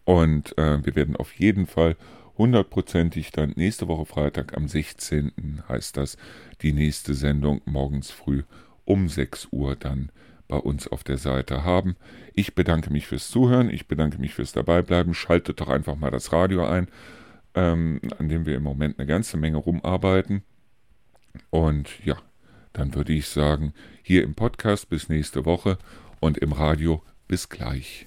[SPEAKER 1] Und äh, wir werden auf jeden Fall hundertprozentig dann nächste Woche Freitag am 16. heißt das, die nächste Sendung morgens früh um 6 Uhr dann bei uns auf der Seite haben. Ich bedanke mich fürs Zuhören, ich bedanke mich fürs Dabeibleiben. Schaltet doch einfach mal das Radio ein, ähm, an dem wir im Moment eine ganze Menge rumarbeiten. Und ja, dann würde ich sagen, hier im Podcast bis nächste Woche und im Radio bis gleich.